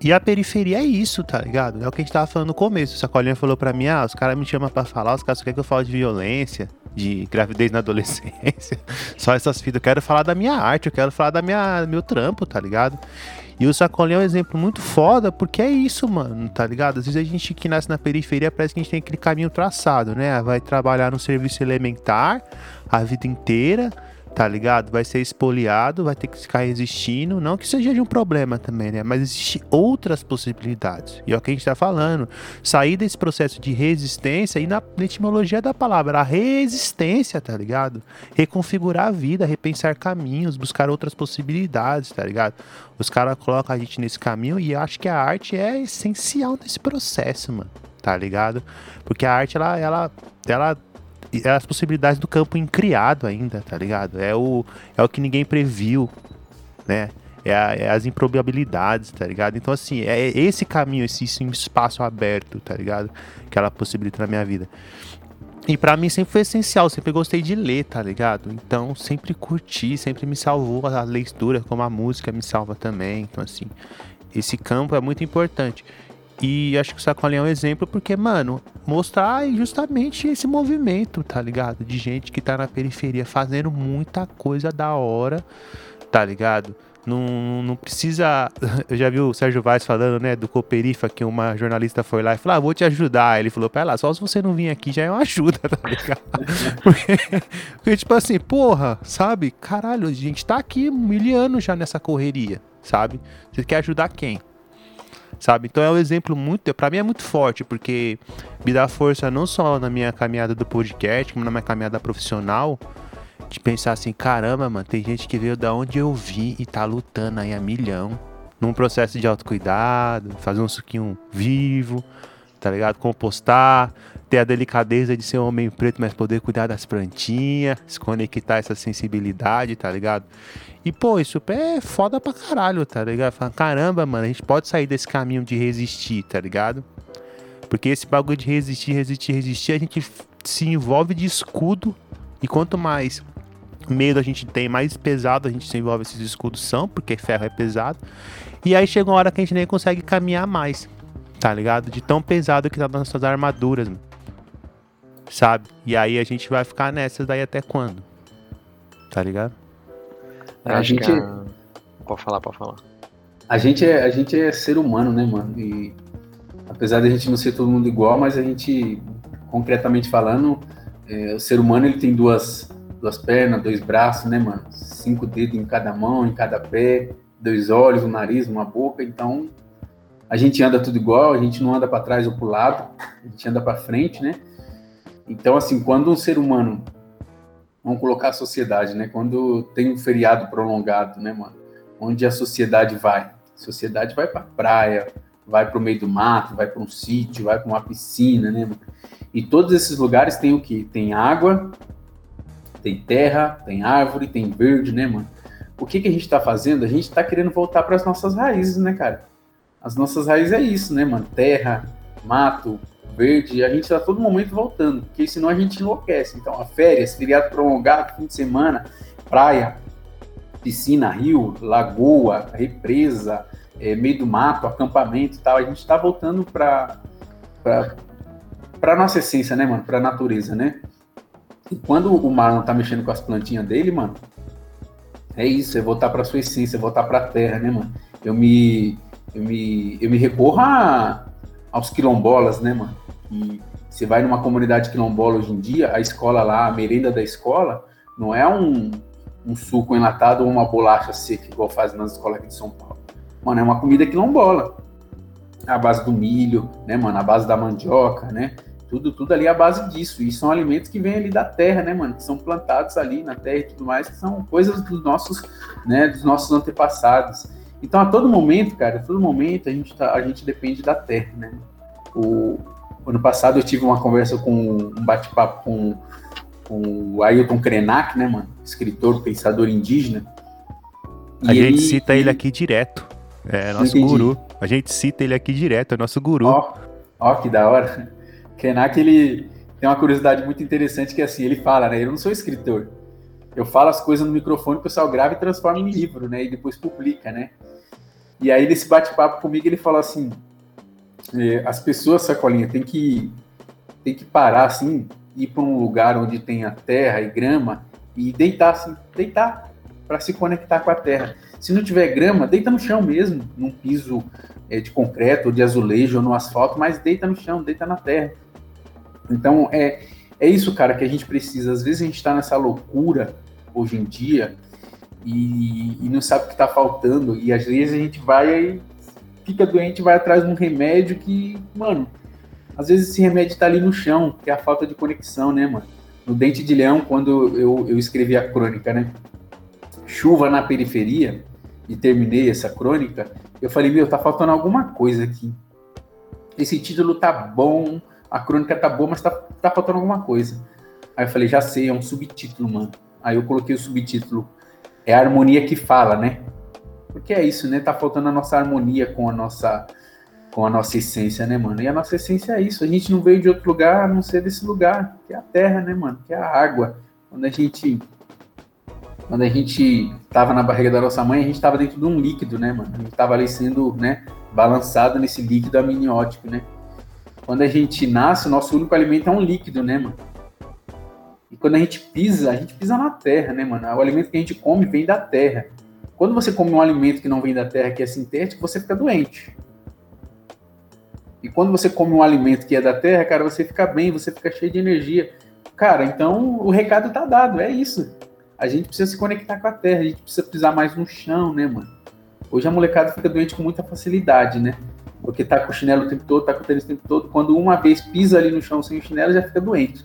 e a periferia é isso, tá ligado? É o que a gente tava falando no começo. Sacolinha falou pra mim, ah, os caras me chamam pra falar, os caras querem que eu fale de violência, de gravidez na [LAUGHS] adolescência. Só essas fitas. Eu quero falar da minha arte, eu quero falar da minha meu trampo, tá ligado? E o Sacolinha é um exemplo muito foda, porque é isso, mano, tá ligado? Às vezes a gente que nasce na periferia parece que a gente tem aquele caminho traçado, né? Vai trabalhar no serviço elementar a vida inteira tá ligado? Vai ser expoliado, vai ter que ficar resistindo. Não que seja de um problema também, né? Mas existem outras possibilidades. E é o que a gente tá falando. Sair desse processo de resistência e na etimologia da palavra, a resistência, tá ligado? Reconfigurar a vida, repensar caminhos, buscar outras possibilidades, tá ligado? Os caras colocam a gente nesse caminho e acho que a arte é essencial nesse processo, mano. Tá ligado? Porque a arte, ela, ela, ela é as possibilidades do campo incriado ainda, tá ligado? É o, é o que ninguém previu, né? É, a, é, as improbabilidades, tá ligado? Então, assim, é esse caminho, esse, esse espaço aberto, tá ligado? Que ela possibilita na minha vida. E para mim sempre foi essencial, sempre gostei de ler, tá ligado? Então sempre curti, sempre me salvou a leitura, como a música me salva também. Então, assim, esse campo é muito importante. E acho que o Sacolinha é um exemplo porque, mano, mostrar justamente esse movimento, tá ligado? De gente que tá na periferia fazendo muita coisa da hora, tá ligado? Não, não precisa. [LAUGHS] Eu já vi o Sérgio Vaz falando, né, do Cooperifa, que uma jornalista foi lá e falou: Ah, vou te ajudar. Ele falou: Pera lá, só se você não vir aqui já é uma ajuda, tá ligado? [LAUGHS] porque, porque, tipo assim, porra, sabe? Caralho, a gente tá aqui mil anos já nessa correria, sabe? Você quer ajudar quem? Sabe? Então é um exemplo muito, para mim é muito forte, porque me dá força não só na minha caminhada do podcast, como na minha caminhada profissional, de pensar assim, caramba, mano, tem gente que veio da onde eu vim e tá lutando aí a milhão, num processo de autocuidado, fazer um suquinho vivo, tá ligado? Compostar, ter a delicadeza de ser um homem preto, mas poder cuidar das plantinhas, se conectar essa sensibilidade, tá ligado? E, pô, isso é foda pra caralho, tá ligado? Fala, caramba, mano, a gente pode sair desse caminho de resistir, tá ligado? Porque esse bagulho de resistir, resistir, resistir, a gente se envolve de escudo. E quanto mais medo a gente tem, mais pesado a gente se envolve esses escudos são, porque ferro é pesado. E aí chega uma hora que a gente nem consegue caminhar mais, tá ligado? De tão pesado que tá nas nossas armaduras, mano. Sabe? E aí a gente vai ficar nessas daí até quando? Tá ligado? É, a gente. A... Pode falar, pode falar. A gente, é, a gente é ser humano, né, mano? E apesar de a gente não ser todo mundo igual, mas a gente, concretamente falando, é, o ser humano ele tem duas, duas pernas, dois braços, né, mano? Cinco dedos em cada mão, em cada pé, dois olhos, um nariz, uma boca. Então, a gente anda tudo igual, a gente não anda para trás ou para o lado, a gente anda para frente, né? Então, assim, quando um ser humano vamos colocar a sociedade, né? Quando tem um feriado prolongado, né, mano? Onde a sociedade vai? A sociedade vai para praia, vai para o meio do mato, vai para um sítio, vai para uma piscina, né? Mano? E todos esses lugares tem o que? Tem água, tem terra, tem árvore, tem verde, né, mano? O que, que a gente está fazendo? A gente está querendo voltar para as nossas raízes, né, cara? As nossas raízes é isso, né, mano? Terra, mato, verde, a gente está todo momento voltando, porque senão a gente enlouquece. Então, a férias, feriado prolongado, fim de semana, praia, piscina, rio, lagoa, represa, é, meio do mato, acampamento e tal, a gente está voltando para para nossa essência, né, mano? Para a natureza, né? E quando o Marlon tá mexendo com as plantinhas dele, mano, é isso, é voltar para sua essência, é voltar para a terra, né, mano? Eu me eu me, eu me recorro a, aos quilombolas, né, mano? E você vai numa comunidade quilombola hoje em dia, a escola lá, a merenda da escola, não é um, um suco enlatado ou uma bolacha seca, igual fazem nas escolas aqui de São Paulo. Mano, é uma comida quilombola. A base do milho, né, mano? A base da mandioca, né? Tudo, tudo ali é a base disso. E são alimentos que vêm ali da terra, né, mano? Que são plantados ali na terra e tudo mais, que são coisas dos nossos, né, dos nossos antepassados. Então, a todo momento, cara, a todo momento a gente, tá, a gente depende da terra, né? O, ano passado eu tive uma conversa com um bate-papo com, com o Ailton Krenak, né, mano? Escritor, pensador indígena. a gente ele, cita ele, ele aqui direto. É nosso guru. A gente cita ele aqui direto, é nosso guru. Ó, ó que da hora. [LAUGHS] Krenak, ele tem uma curiosidade muito interessante que é assim, ele fala, né? Eu não sou escritor. Eu falo as coisas no microfone, o pessoal grava e transforma em livro, né? E depois publica, né? E aí, nesse bate-papo comigo, ele falou assim: é, as pessoas, Sacolinha, tem que, tem que parar assim, ir para um lugar onde tenha terra e grama e deitar assim, deitar para se conectar com a terra. Se não tiver grama, deita no chão mesmo, num piso é, de concreto, ou de azulejo, ou no asfalto, mas deita no chão, deita na terra. Então, é, é isso, cara, que a gente precisa. Às vezes a gente está nessa loucura hoje em dia e, e não sabe o que está faltando, e às vezes a gente vai e fica doente vai atrás de um remédio que, mano, às vezes esse remédio tá ali no chão, que é a falta de conexão, né, mano? No Dente de Leão, quando eu, eu escrevi a crônica, né? Chuva na periferia, e terminei essa crônica, eu falei, meu, tá faltando alguma coisa aqui. Esse título tá bom, a crônica tá boa, mas tá, tá faltando alguma coisa. Aí eu falei, já sei, é um subtítulo, mano. Aí eu coloquei o subtítulo, é a harmonia que fala, né? Porque é isso, né? Tá faltando a nossa harmonia com a nossa com a nossa essência, né, mano? E a nossa essência é isso. A gente não veio de outro lugar a não ser desse lugar, que é a terra, né, mano? Que é a água. Quando a gente quando a gente tava na barriga da nossa mãe, a gente tava dentro de um líquido, né, mano? A gente tava ali sendo, né, balançado nesse líquido amniótico, né? Quando a gente nasce, o nosso único alimento é um líquido, né, mano? E quando a gente pisa, a gente pisa na terra, né, mano? O alimento que a gente come vem da terra. Quando você come um alimento que não vem da terra, que é sintético, você fica doente. E quando você come um alimento que é da terra, cara, você fica bem, você fica cheio de energia. Cara, então o recado tá dado, é isso. A gente precisa se conectar com a terra, a gente precisa pisar mais no chão, né, mano? Hoje a molecada fica doente com muita facilidade, né? Porque tá com o chinelo o tempo todo, tá com o tênis o tempo todo. Quando uma vez pisa ali no chão sem o chinelo, já fica doente.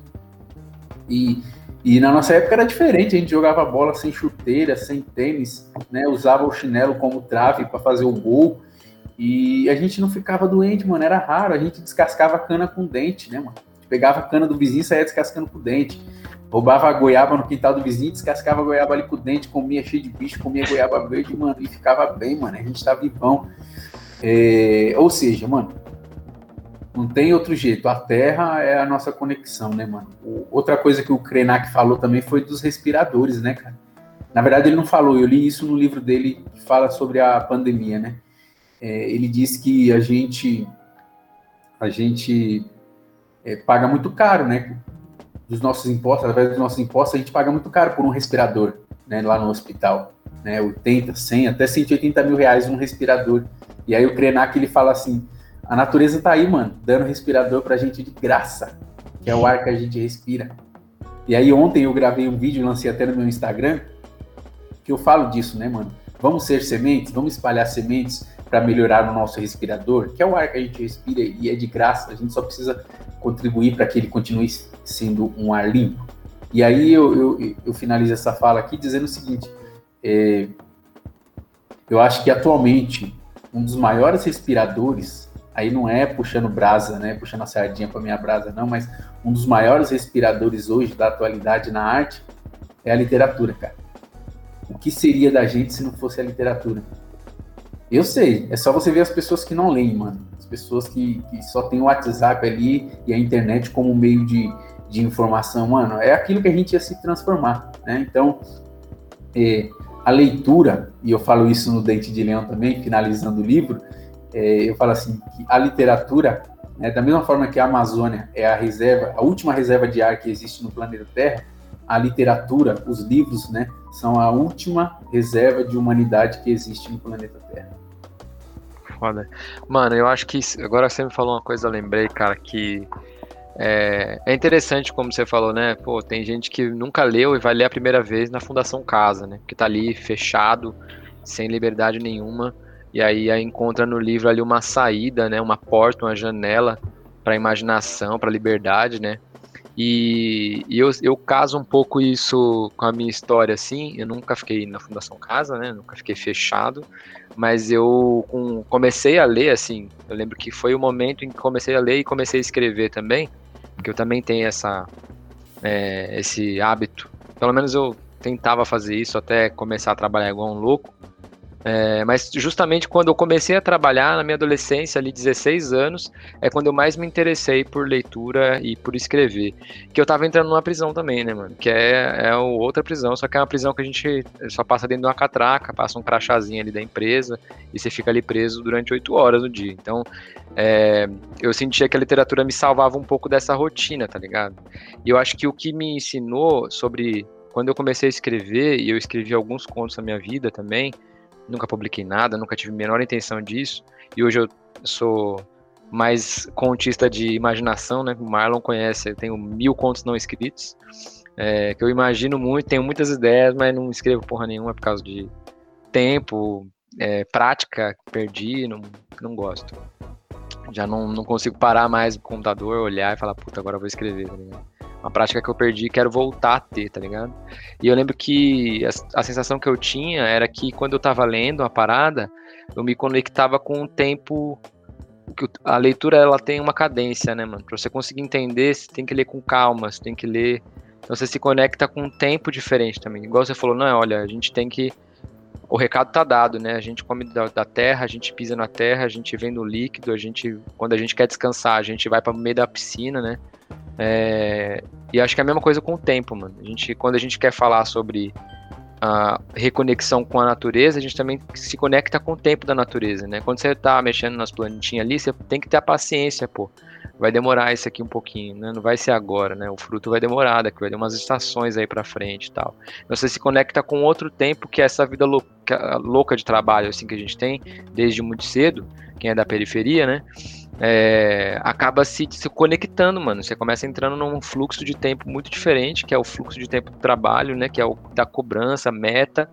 E, e na nossa época era diferente, a gente jogava bola sem chuteira, sem tênis, né? Usava o chinelo como trave para fazer o gol. E a gente não ficava doente, mano, era raro. A gente descascava cana com dente, né, mano? Pegava a cana do vizinho e saía descascando com dente. Roubava a goiaba no quintal do vizinho, descascava a goiaba ali com dente, comia cheio de bicho, comia goiaba verde, mano, e ficava bem, mano. A gente tá vivão. É... Ou seja, mano, não tem outro jeito. A Terra é a nossa conexão, né, mano? O, outra coisa que o Krenak falou também foi dos respiradores, né, cara? Na verdade, ele não falou, eu li isso no livro dele que fala sobre a pandemia, né? É, ele diz que a gente a gente é, paga muito caro, né? Dos nossos impostos, através dos nossos impostos, a gente paga muito caro por um respirador, né? Lá no hospital, né? 80, 100, até 180 mil reais um respirador. E aí o Krenak, ele fala assim, a natureza tá aí, mano, dando respirador pra gente de graça, que é o ar que a gente respira. E aí ontem eu gravei um vídeo, lancei até no meu Instagram, que eu falo disso, né, mano? Vamos ser sementes, vamos espalhar sementes para melhorar o nosso respirador, que é o ar que a gente respira e é de graça, a gente só precisa contribuir para que ele continue sendo um ar limpo. E aí eu, eu, eu finalizo essa fala aqui dizendo o seguinte: é, eu acho que atualmente um dos maiores respiradores aí não é puxando brasa, né, puxando a sardinha para minha brasa, não, mas um dos maiores respiradores hoje da atualidade na arte é a literatura, cara. O que seria da gente se não fosse a literatura? Eu sei, é só você ver as pessoas que não leem, mano. As pessoas que, que só tem o WhatsApp ali e a internet como meio de, de informação, mano. É aquilo que a gente ia se transformar, né? Então, é, a leitura, e eu falo isso no Dente de Leão também, finalizando o livro, é, eu falo assim, que a literatura, né, da mesma forma que a Amazônia é a reserva, a última reserva de ar que existe no planeta Terra, a literatura, os livros, né, são a última reserva de humanidade que existe no planeta Terra. foda. Mano, eu acho que agora você me falou uma coisa, eu lembrei, cara, que é, é, interessante como você falou, né? Pô, tem gente que nunca leu e vai ler a primeira vez na Fundação Casa, né? Que tá ali fechado, sem liberdade nenhuma, e aí, encontra no livro ali uma saída, né? Uma porta, uma janela para imaginação, para liberdade, né? E, e, eu, eu caso um pouco isso com a minha história, assim. Eu nunca fiquei na Fundação Casa, né? Nunca fiquei fechado. Mas eu com, comecei a ler, assim. Eu lembro que foi o momento em que comecei a ler e comecei a escrever também. Porque eu também tenho essa, é, esse hábito. Pelo menos eu tentava fazer isso até começar a trabalhar igual um louco. É, mas justamente quando eu comecei a trabalhar na minha adolescência, ali 16 anos, é quando eu mais me interessei por leitura e por escrever. Que eu tava entrando numa prisão também, né, mano? Que é, é outra prisão, só que é uma prisão que a gente só passa dentro de uma catraca, passa um crachazinho ali da empresa e você fica ali preso durante 8 horas no dia. Então, é, eu sentia que a literatura me salvava um pouco dessa rotina, tá ligado? E eu acho que o que me ensinou sobre. Quando eu comecei a escrever, e eu escrevi alguns contos na minha vida também, nunca publiquei nada, nunca tive a menor intenção disso. E hoje eu sou mais contista de imaginação, né? O Marlon conhece, eu tenho mil contos não escritos, é, que eu imagino muito, tenho muitas ideias, mas não escrevo porra nenhuma por causa de tempo, é, prática, perdi, não, não gosto. Já não, não consigo parar mais no computador, olhar e falar, puta, agora eu vou escrever, tá ligado? Uma prática que eu perdi e quero voltar a ter, tá ligado? E eu lembro que a, a, sensação que eu tinha era que quando eu tava lendo a parada, eu me conectava com o tempo. Que a leitura ela tem uma cadência, né, mano? Pra você conseguir entender, você tem que ler com calma, você tem que ler. Então você se conecta com um tempo diferente também. Igual você falou, não, é, olha, a gente tem que o recado tá dado, né? A gente come da, da, terra, a gente pisa na terra, a gente vem no líquido, a gente, quando a gente quer descansar, a gente vai para meio da piscina, né? É, e acho que é a mesma coisa com o tempo, mano. A gente, quando a gente quer falar sobre a reconexão com a natureza, a gente também se conecta com o tempo da natureza, né? Quando você tá mexendo nas plantinhas ali, você tem que ter a paciência, pô. Vai demorar isso aqui um pouquinho, né? Não vai ser agora, né? O fruto vai demorar, daqui vai ter umas estações aí para frente e tal. Então você se conecta com outro tempo que é essa vida louca, louca de trabalho assim que a gente tem desde muito cedo, quem é da periferia, né? É, acaba se, se conectando, mano. Você começa entrando num fluxo de tempo muito diferente, que é o fluxo de tempo do trabalho, né? Que é o da cobrança, meta.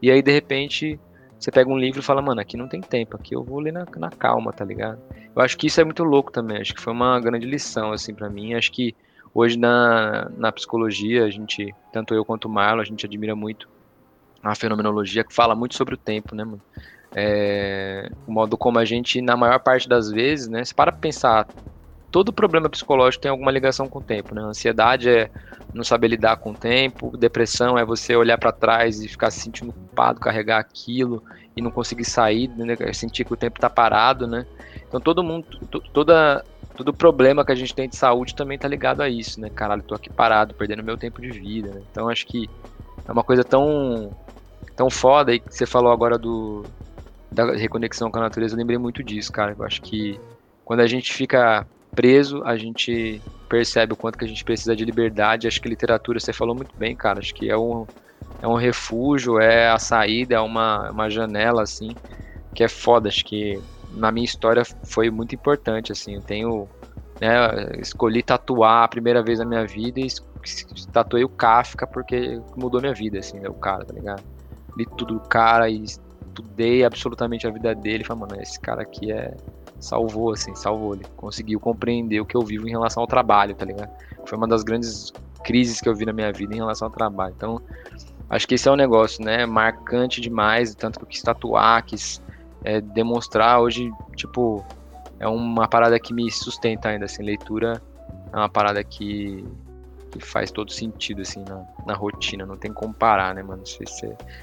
E aí, de repente, você pega um livro e fala, mano, aqui não tem tempo, aqui eu vou ler na, na calma, tá ligado? Eu acho que isso é muito louco também. Acho que foi uma grande lição, assim, para mim. Acho que hoje na, na psicologia, a gente, tanto eu quanto o Marlon, a gente admira muito a fenomenologia que fala muito sobre o tempo, né, mano? É, o modo como a gente, na maior parte das vezes, né, se para pensar, todo problema psicológico tem alguma ligação com o tempo, né? Ansiedade é não saber lidar com o tempo, depressão é você olhar para trás e ficar se sentindo culpado, carregar aquilo e não conseguir sair, né? sentir que o tempo está parado, né? Então todo mundo, toda todo problema que a gente tem de saúde também está ligado a isso, né? Caralho, tô aqui parado, perdendo meu tempo de vida, né? Então acho que é uma coisa tão tão foda aí que você falou agora do da reconexão com a natureza, eu lembrei muito disso, cara. Eu acho que quando a gente fica preso, a gente percebe o quanto que a gente precisa de liberdade. Acho que literatura, você falou muito bem, cara. Acho que é um, é um refúgio, é a saída, é uma, uma janela, assim, que é foda. Acho que na minha história foi muito importante, assim. Eu tenho, né, escolhi tatuar a primeira vez na minha vida e tatuei o Kafka porque mudou minha vida, assim, né, o cara, tá ligado? Li tudo do cara e estudei absolutamente a vida dele. Falei, mano, esse cara aqui é. Salvou, assim, salvou. Ele conseguiu compreender o que eu vivo em relação ao trabalho, tá ligado? Foi uma das grandes crises que eu vi na minha vida em relação ao trabalho. Então, acho que esse é um negócio, né? Marcante demais. Tanto que eu quis tatuar, quis é, demonstrar. Hoje, tipo, é uma parada que me sustenta ainda, assim. Leitura é uma parada que que faz todo sentido, assim, na, na rotina. Não tem como parar, né, mano? Se.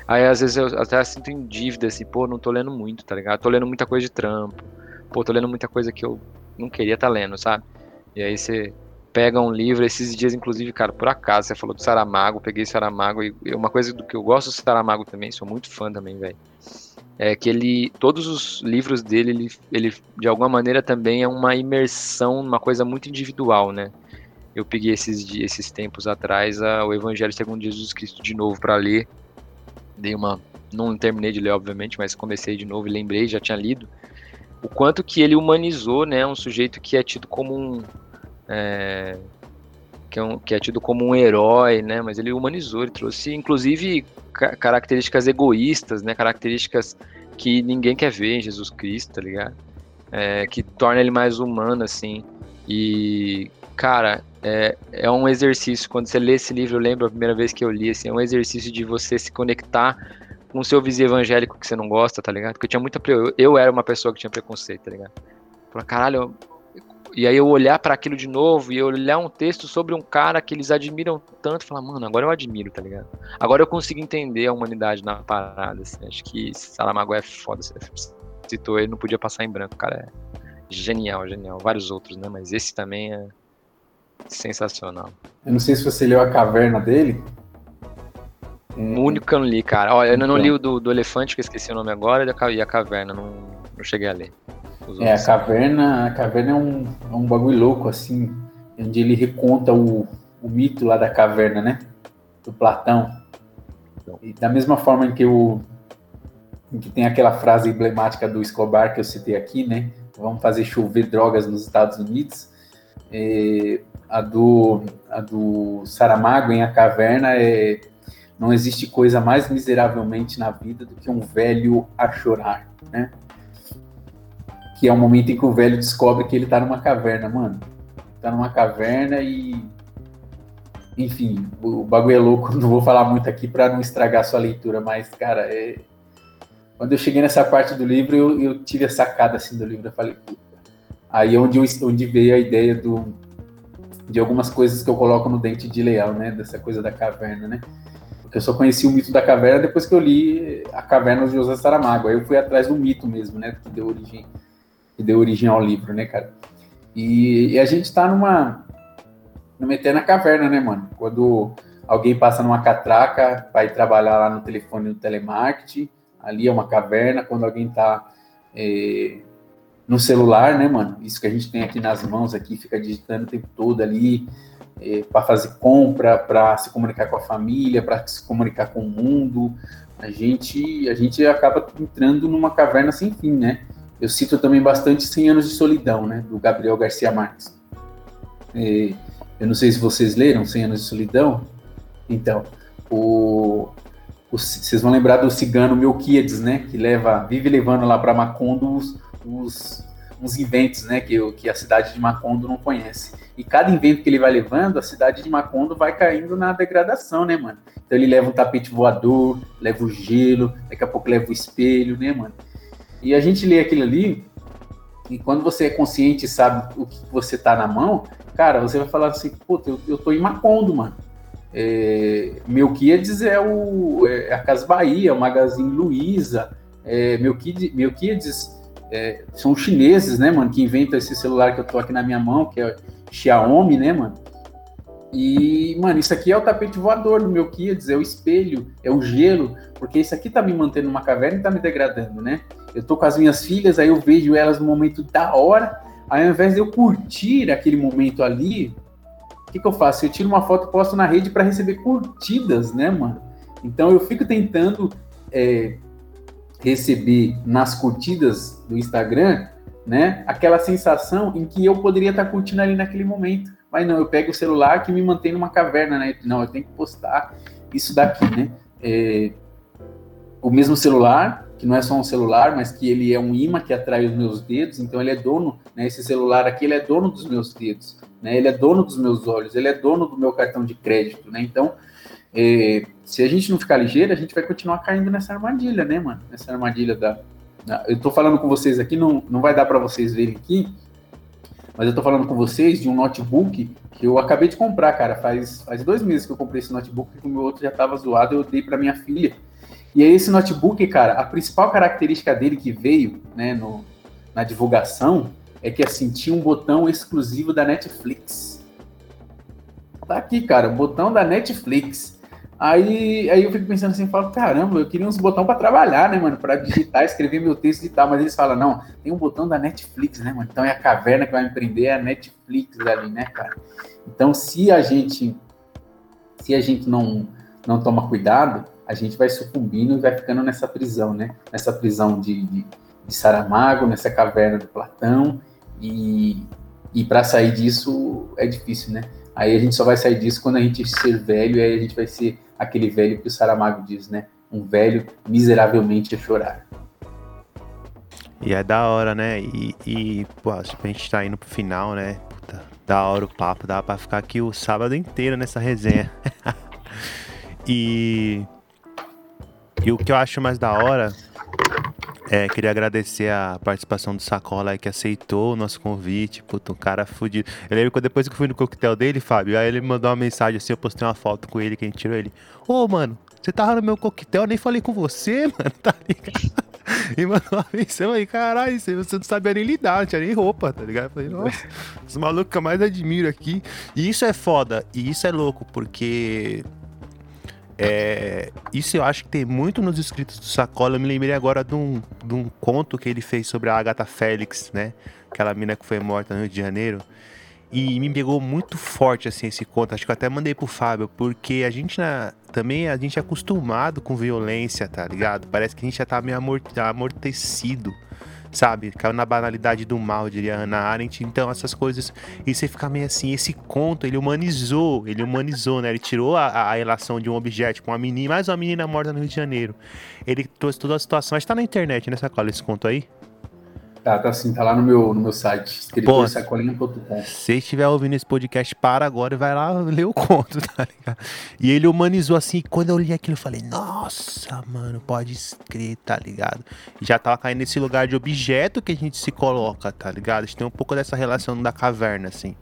Aí, às vezes, eu até sinto em dívida, assim, pô, não tô lendo muito, tá ligado? Tô lendo muita coisa de trampo. Pô, tô lendo muita coisa que eu não queria tá lendo, sabe? E aí você pega um livro, esses dias, inclusive, cara, por acaso, você falou do Saramago, peguei Saramago, e uma coisa do que eu gosto do Saramago também, sou muito fã também, velho. É que ele, todos os livros dele, ele, ele, de alguma maneira, também é uma imersão, uma coisa muito individual, né? Eu peguei esses, esses tempos atrás a, o Evangelho segundo Jesus Cristo de novo para ler. Dei uma. Não terminei de ler, obviamente, mas comecei de novo e lembrei, já tinha lido. o quanto que ele humanizou, né, um sujeito que é tido como um é, que, é um, que é tido como um herói, né, mas ele humanizou, ele trouxe inclusive ca características egoístas, né, características que ninguém quer ver em Jesus Cristo, tá ligado? É, que torna ele mais humano, assim. E, cara, é, é um exercício. Quando você lê esse livro, eu lembro a primeira vez que eu li, assim, é um exercício de você se conectar com o seu vizinho evangélico que você não gosta, tá ligado? Porque eu tinha muita. Eu, eu era uma pessoa que tinha preconceito, tá ligado? Falei, caralho. E aí eu olhar para aquilo de novo e eu olhar um texto sobre um cara que eles admiram tanto falar, mano, agora eu admiro, tá ligado? Agora eu consigo entender a humanidade na parada, assim. Acho que Saramago é foda. Você citou ele, não podia passar em branco, cara. É genial, genial. Vários outros, né? Mas esse também é sensacional. Eu não sei se você leu a caverna dele. O único que eu não li, cara. Olha, eu não, não li o do, do elefante, que eu esqueci o nome agora, e a caverna, não, não cheguei a ler. É, a caverna, a caverna é um, é um bagulho louco, assim, onde ele reconta o, o mito lá da caverna, né? Do Platão. E da mesma forma em que o em que tem aquela frase emblemática do Escobar que eu citei aqui, né? Vamos fazer chover drogas nos Estados Unidos. É, a do, a do Saramago em A Caverna é não existe coisa mais miseravelmente na vida do que um velho a chorar, né? Que é o momento em que o velho descobre que ele tá numa caverna, mano. Tá numa caverna e. Enfim, o bagulho é louco, [LAUGHS] não vou falar muito aqui para não estragar sua leitura, mas, cara, é. Quando eu cheguei nessa parte do livro, eu, eu tive a sacada assim do livro, eu falei, puta. Aí é onde, onde veio a ideia do, de algumas coisas que eu coloco no Dente de Leão, né? Dessa coisa da caverna, né? Eu só conheci o mito da caverna depois que eu li A Caverna de José Saramago. Aí eu fui atrás do mito mesmo, né? Que deu origem, que deu origem ao livro, né, cara? E, e a gente tá numa, numa eterna caverna, né, mano? Quando alguém passa numa catraca, vai trabalhar lá no telefone no telemarketing, ali é uma caverna. Quando alguém tá é, no celular, né, mano? Isso que a gente tem aqui nas mãos, aqui, fica digitando o tempo todo ali, é, para fazer compra, para se comunicar com a família, para se comunicar com o mundo. A gente, a gente acaba entrando numa caverna sem fim, né? Eu cito também bastante 100 anos de solidão, né, do Gabriel Garcia Marques. É, eu não sei se vocês leram 100 anos de solidão. Então, o, vocês vão lembrar do cigano Melquiades, né, que leva, vive levando lá para Macondo os, os, uns inventos, né, que, que a cidade de Macondo não conhece. E cada invento que ele vai levando, a cidade de Macondo vai caindo na degradação, né, mano? Então ele leva um tapete voador, leva o gelo, daqui a pouco leva o espelho, né, mano? E a gente lê aquilo ali, e quando você é consciente e sabe o que você tá na mão, cara, você vai falar assim, puta, eu, eu tô em Macondo, mano. É, Melquiades é, o, é a Casa Bahia, o Magazine Luiza, é, Melquiades é, são chineses, né, mano, que inventam esse celular que eu tô aqui na minha mão, que é Xiaomi, né, mano? E, mano, isso aqui é o tapete voador do meu Kids, é o espelho, é o gelo, porque isso aqui tá me mantendo numa caverna e tá me degradando, né? Eu tô com as minhas filhas, aí eu vejo elas no momento da hora, aí ao invés de eu curtir aquele momento ali, o que, que eu faço? Eu tiro uma foto e posto na rede para receber curtidas, né, mano? Então eu fico tentando é, receber nas curtidas do Instagram, né, aquela sensação em que eu poderia estar curtindo ali naquele momento. Mas não, eu pego o celular que me mantém numa caverna, né? Não, eu tenho que postar isso daqui, né? É, o mesmo celular, que não é só um celular, mas que ele é um imã que atrai os meus dedos, então ele é dono, né? Esse celular aqui, ele é dono dos meus dedos, né? Ele é dono dos meus olhos, ele é dono do meu cartão de crédito, né? Então, é, se a gente não ficar ligeiro, a gente vai continuar caindo nessa armadilha, né, mano? Nessa armadilha da. eu tô falando com vocês aqui, não, não vai dar para vocês verem aqui, mas eu tô falando com vocês de um notebook que eu acabei de comprar, cara. Faz, faz dois meses que eu comprei esse notebook, e o meu outro já tava zoado, eu dei para minha filha. E aí, esse notebook, cara, a principal característica dele que veio, né, no, na divulgação, é que assim, tinha um botão exclusivo da Netflix. Tá aqui, cara, botão da Netflix. Aí, aí eu fico pensando assim, falo, caramba, eu queria uns botões para trabalhar, né, mano? Para digitar, escrever meu texto e tal, mas eles falam, não, tem um botão da Netflix, né, mano? Então é a caverna que vai empreender, é a Netflix ali, né, cara? Então, se a gente se a gente não não toma cuidado, a gente vai sucumbindo e vai ficando nessa prisão, né? Nessa prisão de, de, de Saramago, nessa caverna do Platão, e, e para sair disso é difícil, né? Aí a gente só vai sair disso quando a gente ser velho, aí a gente vai ser aquele velho que o Saramago diz, né? Um velho miseravelmente a chorar. E é da hora, né? E, e pô, a gente tá indo pro final, né? Puta, da hora o papo, dá pra ficar aqui o sábado inteiro nessa resenha. [LAUGHS] e, e o que eu acho mais da hora é, queria agradecer a participação do Sacola aí que aceitou o nosso convite. Puta, um cara fudido. Eu lembro que depois que eu fui no coquetel dele, Fábio, aí ele me mandou uma mensagem assim, eu postei uma foto com ele, que a gente tirou ele. Ô, oh, mano, você tava no meu coquetel, eu nem falei com você, [LAUGHS] mano, tá ligado? E mandou uma mensagem aí, caralho, você não sabia nem lidar, não tinha nem roupa, tá ligado? Eu falei, nossa, os malucos que eu mais admiro aqui. E isso é foda, e isso é louco, porque é, isso eu acho que tem muito nos escritos do Sacola. Eu me lembrei agora de um, de um conto que ele fez sobre a Agatha Félix, né? Aquela mina que foi morta no Rio de Janeiro. E me pegou muito forte, assim, esse conto. Acho que eu até mandei pro Fábio, porque a gente na, também a gente é acostumado com violência, tá ligado? Parece que a gente já tá meio amortecido sabe? Caiu na banalidade do mal, diria Hannah Arendt. Então, essas coisas. E você fica meio assim. Esse conto, ele humanizou, ele humanizou, né? Ele tirou a, a relação de um objeto com uma menina, mais uma menina morta no Rio de Janeiro. Ele trouxe toda a situação. Acho que tá na internet, né, Sacola, esse conto aí? Tá, tá sim, tá lá no meu, no meu site, escritorsacolinha.com. Se estiver ouvindo esse podcast, para agora e vai lá ler o conto, [LAUGHS] tá ligado? E ele humanizou assim, quando eu li aquilo, eu falei, nossa, mano, pode escrever, tá ligado? E já tava caindo nesse lugar de objeto que a gente se coloca, tá ligado? A gente tem um pouco dessa relação da caverna, assim.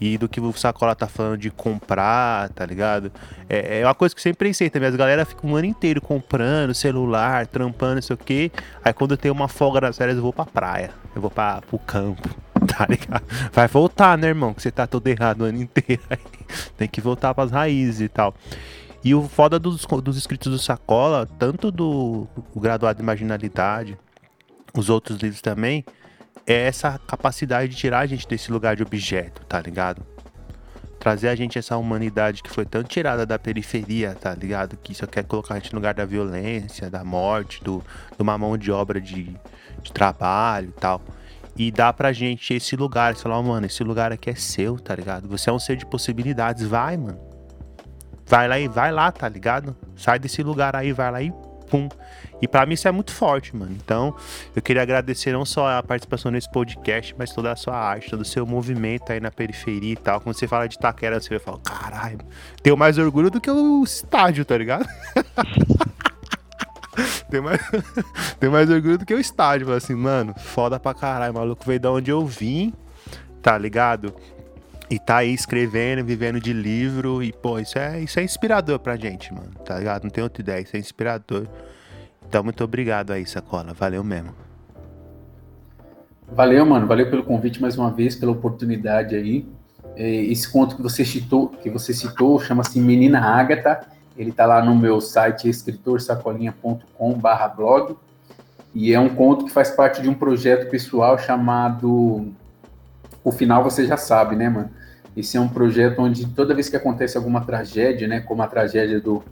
E do que o Sacola tá falando de comprar, tá ligado? É, é uma coisa que eu sempre pensei também. As galera ficam um ano inteiro comprando celular, trampando, não sei o quê. Aí quando eu tenho uma folga nas férias, eu vou pra praia. Eu vou pra, pro campo, [LAUGHS] tá ligado? Vai voltar, né, irmão? Que você tá todo errado o ano inteiro. Aí [LAUGHS] tem que voltar pras raízes e tal. E o foda dos, dos escritos do Sacola, tanto do Graduado de Marginalidade, os outros livros também, é essa capacidade de tirar a gente desse lugar de objeto, tá ligado? Trazer a gente essa humanidade que foi tão tirada da periferia, tá ligado? Que só quer colocar a gente no lugar da violência, da morte, do, de uma mão de obra de, de trabalho e tal. E dá pra gente esse lugar, sei lá, mano, esse lugar aqui é seu, tá ligado? Você é um ser de possibilidades, vai, mano. Vai lá e vai lá, tá ligado? Sai desse lugar aí, vai lá e pum. E para mim isso é muito forte, mano. Então, eu queria agradecer não só a participação nesse podcast, mas toda a sua arte, todo o seu movimento aí na periferia e tal. Quando você fala de Taquera, você vai falar, caralho, tenho mais orgulho do que o estádio, tá ligado? [LAUGHS] tem, mais, [LAUGHS] tem mais orgulho do que o estádio. Fala assim, mano, foda pra caralho, maluco veio da onde eu vim, tá ligado? E tá aí escrevendo, vivendo de livro. E, pô, isso é, isso é inspirador pra gente, mano. Tá ligado? Não tem outra ideia. Isso é inspirador. Então, muito obrigado aí, Sacola. Valeu mesmo. Valeu, mano. Valeu pelo convite mais uma vez, pela oportunidade aí. É, esse conto que você citou, que você citou, chama-se Menina Ágata. Ele tá lá no meu site escritorsacolinha.com/blog. E é um conto que faz parte de um projeto pessoal chamado O Final Você Já Sabe, né, mano? Esse é um projeto onde toda vez que acontece alguma tragédia, né, como a tragédia do,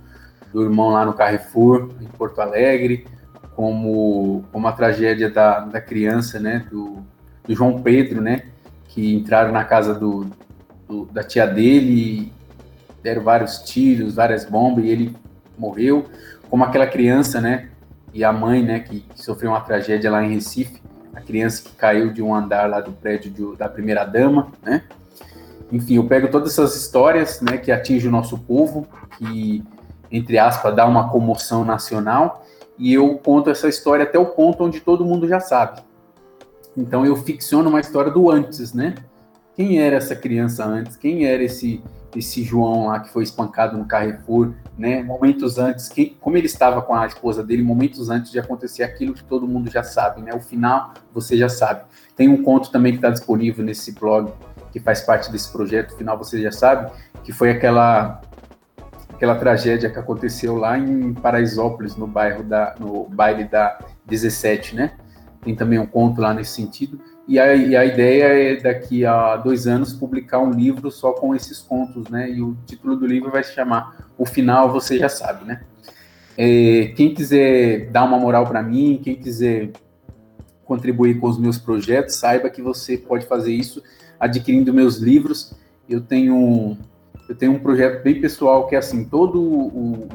do irmão lá no Carrefour, em Porto Alegre, como, como a tragédia da, da criança, né, do, do João Pedro, né, que entraram na casa do, do, da tia dele deram vários tiros, várias bombas e ele morreu, como aquela criança, né, e a mãe, né, que, que sofreu uma tragédia lá em Recife, a criança que caiu de um andar lá do prédio de, da primeira dama, né, enfim, eu pego todas essas histórias, né, que atingem o nosso povo, que, entre aspas, dá uma comoção nacional, e eu conto essa história até o ponto onde todo mundo já sabe. Então eu ficciono uma história do antes, né? Quem era essa criança antes? Quem era esse esse João lá que foi espancado no Carrefour, né? Momentos antes, que, como ele estava com a esposa dele, momentos antes de acontecer aquilo que todo mundo já sabe, né? O final você já sabe. Tem um conto também que está disponível nesse blog que faz parte desse projeto, final você já sabe, que foi aquela aquela tragédia que aconteceu lá em Paraisópolis, no bairro da no baile da 17, né? Tem também um conto lá nesse sentido. E a, e a ideia é daqui a dois anos publicar um livro só com esses contos, né? E o título do livro vai se chamar O Final Você Já Sabe, né? É, quem quiser dar uma moral para mim, quem quiser contribuir com os meus projetos, saiba que você pode fazer isso adquirindo meus livros. Eu tenho, eu tenho um projeto bem pessoal que é assim, todo o,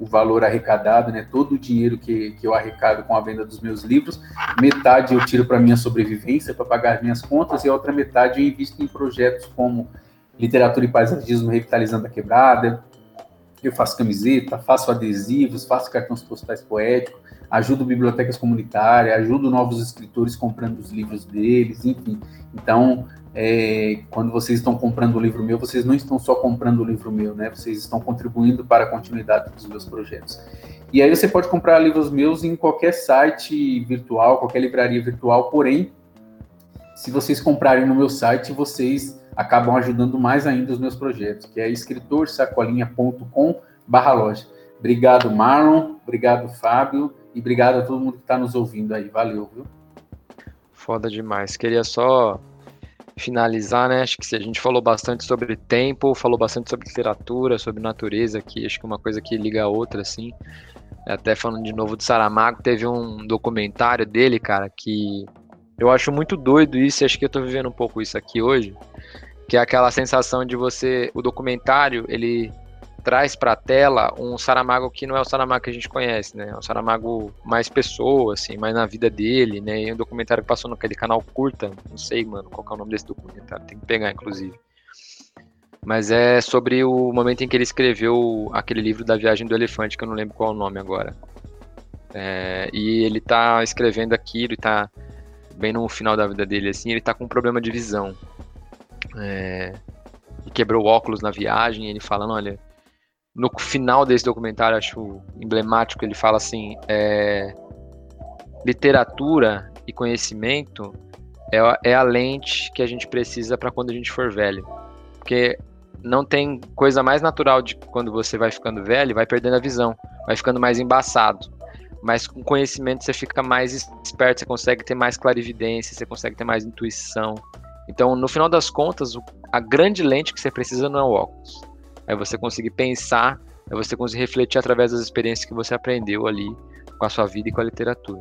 o valor arrecadado, né, todo o dinheiro que, que eu arrecado com a venda dos meus livros, metade eu tiro para minha sobrevivência, para pagar as minhas contas, e a outra metade eu invisto em projetos como literatura e paisagismo revitalizando a quebrada, eu faço camiseta, faço adesivos, faço cartões postais poéticos, ajudo bibliotecas comunitárias, ajudo novos escritores comprando os livros deles, enfim. Então, é, quando vocês estão comprando o livro meu, vocês não estão só comprando o livro meu, né? Vocês estão contribuindo para a continuidade dos meus projetos. E aí você pode comprar livros meus em qualquer site virtual, qualquer livraria virtual, porém, se vocês comprarem no meu site, vocês acabam ajudando mais ainda os meus projetos, que é escritorsacolinha.com barra loja. Obrigado, Marlon, obrigado, Fábio, e obrigado a todo mundo que está nos ouvindo aí. Valeu, viu? Foda demais. Queria só finalizar, né? Acho que a gente falou bastante sobre tempo, falou bastante sobre literatura, sobre natureza aqui, acho que uma coisa que liga a outra, assim. Até falando de novo do Saramago, teve um documentário dele, cara, que eu acho muito doido isso, e acho que eu tô vivendo um pouco isso aqui hoje, que é aquela sensação de você, o documentário, ele traz para a tela um Saramago que não é o Saramago que a gente conhece, né? É um Saramago mais pessoa, assim, mais na vida dele, né? E um documentário que passou naquele canal curta, não sei, mano, qual é o nome desse documentário, tem que pegar, inclusive. Mas é sobre o momento em que ele escreveu aquele livro da Viagem do Elefante, que eu não lembro qual é o nome agora. É, e ele tá escrevendo aquilo e tá bem no final da vida dele, assim, ele tá com um problema de visão. É, e quebrou óculos na viagem, ele falando, olha, no final desse documentário, acho emblemático, ele fala assim: é, literatura e conhecimento é, é a lente que a gente precisa para quando a gente for velho. Porque não tem coisa mais natural de quando você vai ficando velho, vai perdendo a visão, vai ficando mais embaçado. Mas com conhecimento você fica mais esperto, você consegue ter mais clarividência, você consegue ter mais intuição. Então, no final das contas, a grande lente que você precisa não é o óculos é você conseguir pensar, é você conseguir refletir através das experiências que você aprendeu ali com a sua vida e com a literatura.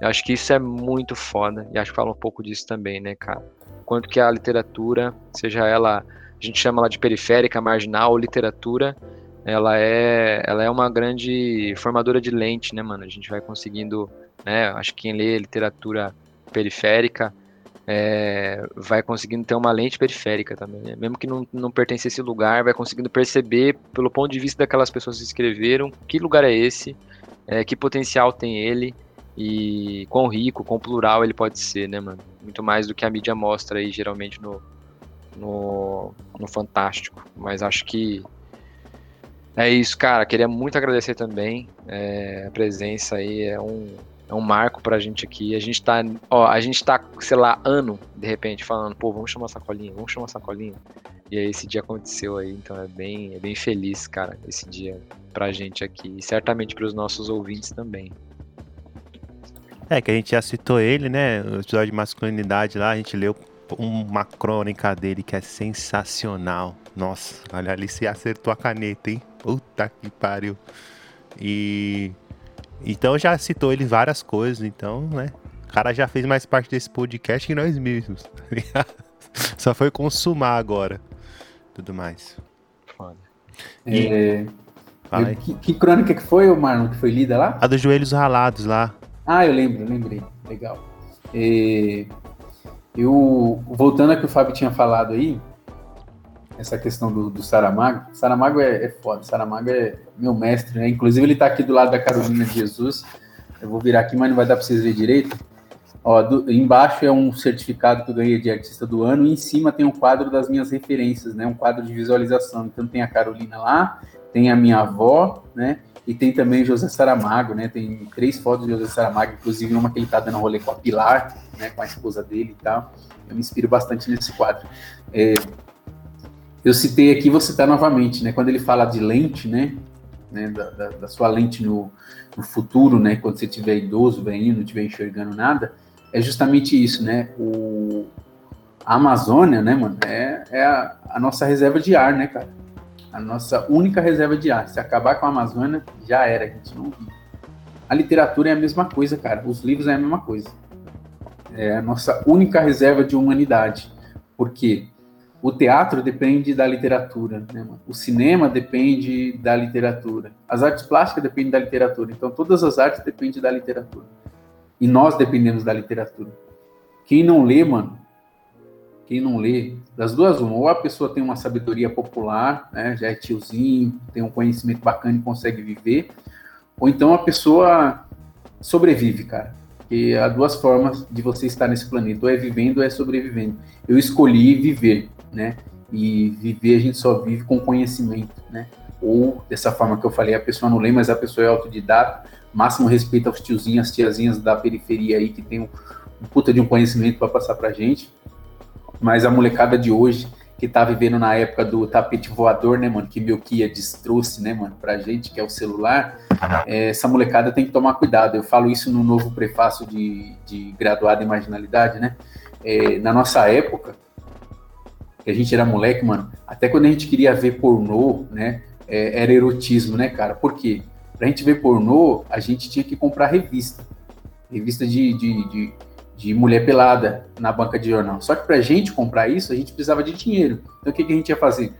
Eu acho que isso é muito foda, e acho que fala um pouco disso também, né, cara? Quanto que a literatura, seja ela, a gente chama ela de periférica, marginal, literatura, ela é, ela é uma grande formadora de lente, né, mano? A gente vai conseguindo, né, acho que quem lê literatura periférica é, vai conseguindo ter uma lente periférica também, né? mesmo que não, não pertence a esse lugar, vai conseguindo perceber, pelo ponto de vista daquelas pessoas que escreveram, que lugar é esse, é, que potencial tem ele e quão rico, quão plural ele pode ser, né, mano? Muito mais do que a mídia mostra aí, geralmente, no, no, no Fantástico. Mas acho que é isso, cara. Queria muito agradecer também é, a presença aí. É um, é um marco pra gente aqui. A gente tá, ó, a gente tá, sei lá, ano, de repente, falando, pô, vamos chamar sacolinha, vamos chamar sacolinha. E aí esse dia aconteceu aí, então é bem, é bem feliz, cara, esse dia pra gente aqui. E certamente pros nossos ouvintes também. É, que a gente já citou ele, né? No episódio de masculinidade lá, a gente leu uma crônica dele que é sensacional. Nossa, olha ali, se acertou a caneta, hein? Puta que pariu. E então já citou ele várias coisas, então, né? O cara já fez mais parte desse podcast que nós mesmos. [LAUGHS] Tá Só foi consumar agora. Tudo mais. Foda. E... É... Que, que, crônica que foi, Marlon, que foi lida lá? A dos joelhos ralados lá. Ah, eu lembro, lembrei. Legal. É... Eu, voltando a que o Fábio tinha falado aí, essa questão do, do Saramago. Saramago é, é foda, Saramago é meu mestre, né? Inclusive ele está aqui do lado da Carolina de Jesus. Eu vou virar aqui, mas não vai dar para vocês verem direito. Ó, do, embaixo é um certificado que eu ganhei de artista do ano, e em cima tem um quadro das minhas referências, né? Um quadro de visualização. Então tem a Carolina lá, tem a minha avó, né? E tem também José Saramago, né? Tem três fotos de José Saramago, inclusive uma que ele tá dando rolê com a Pilar, né? Com a esposa dele e tal. Eu me inspiro bastante nesse quadro. É, eu citei aqui, vou citar novamente, né? Quando ele fala de lente, né? né da, da, da, sua lente no, no, futuro, né? Quando você estiver idoso, bem, não estiver enxergando nada, é justamente isso, né? O, a Amazônia, né, mano, é, é a, a, nossa reserva de ar, né, cara? A nossa única reserva de ar. Se acabar com a Amazônia, já era, a gente não. A literatura é a mesma coisa, cara. Os livros é a mesma coisa. É a nossa única reserva de humanidade. Porque o teatro depende da literatura, né, o cinema depende da literatura, as artes plásticas dependem da literatura. Então, todas as artes dependem da literatura. E nós dependemos da literatura. Quem não lê, mano, quem não lê, das duas, uma, ou a pessoa tem uma sabedoria popular, né, já é tiozinho, tem um conhecimento bacana e consegue viver, ou então a pessoa sobrevive, cara. Porque há duas formas de você estar nesse planeta, ou é vivendo ou é sobrevivendo. Eu escolhi viver, né? E viver a gente só vive com conhecimento, né? Ou dessa forma que eu falei, a pessoa não lê, mas a pessoa é autodidata, máximo respeito aos tiozinhos, tiazinhas da periferia aí que tem um, um puta de um conhecimento para passar pra gente mas a molecada de hoje, que tá vivendo na época do tapete voador, né, mano, que Melquiades destruce, né, mano, pra gente, que é o celular, é, essa molecada tem que tomar cuidado. Eu falo isso no novo prefácio de, de graduado em marginalidade, né? É, na nossa época, que a gente era moleque, mano, até quando a gente queria ver pornô, né, é, era erotismo, né, cara? Por quê? Pra gente ver pornô, a gente tinha que comprar revista. Revista de, de, de de mulher pelada na banca de jornal. Só que para a gente comprar isso, a gente precisava de dinheiro. Então o que, que a gente ia fazer?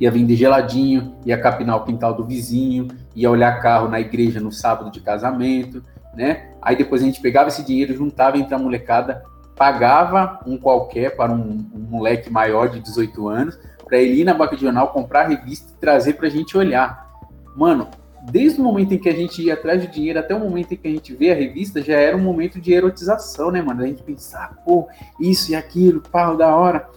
Ia vender geladinho, ia capinar o quintal do vizinho, ia olhar carro na igreja no sábado de casamento, né? Aí depois a gente pegava esse dinheiro, juntava entre a molecada, pagava um qualquer para um, um moleque maior de 18 anos, para ele ir na banca de jornal, comprar a revista e trazer para a gente olhar. Mano, desde o momento em que a gente ia atrás de dinheiro até o momento em que a gente vê a revista, já era um momento de erotização, né, mano? A gente pensar, pô, isso e aquilo, pau, da hora.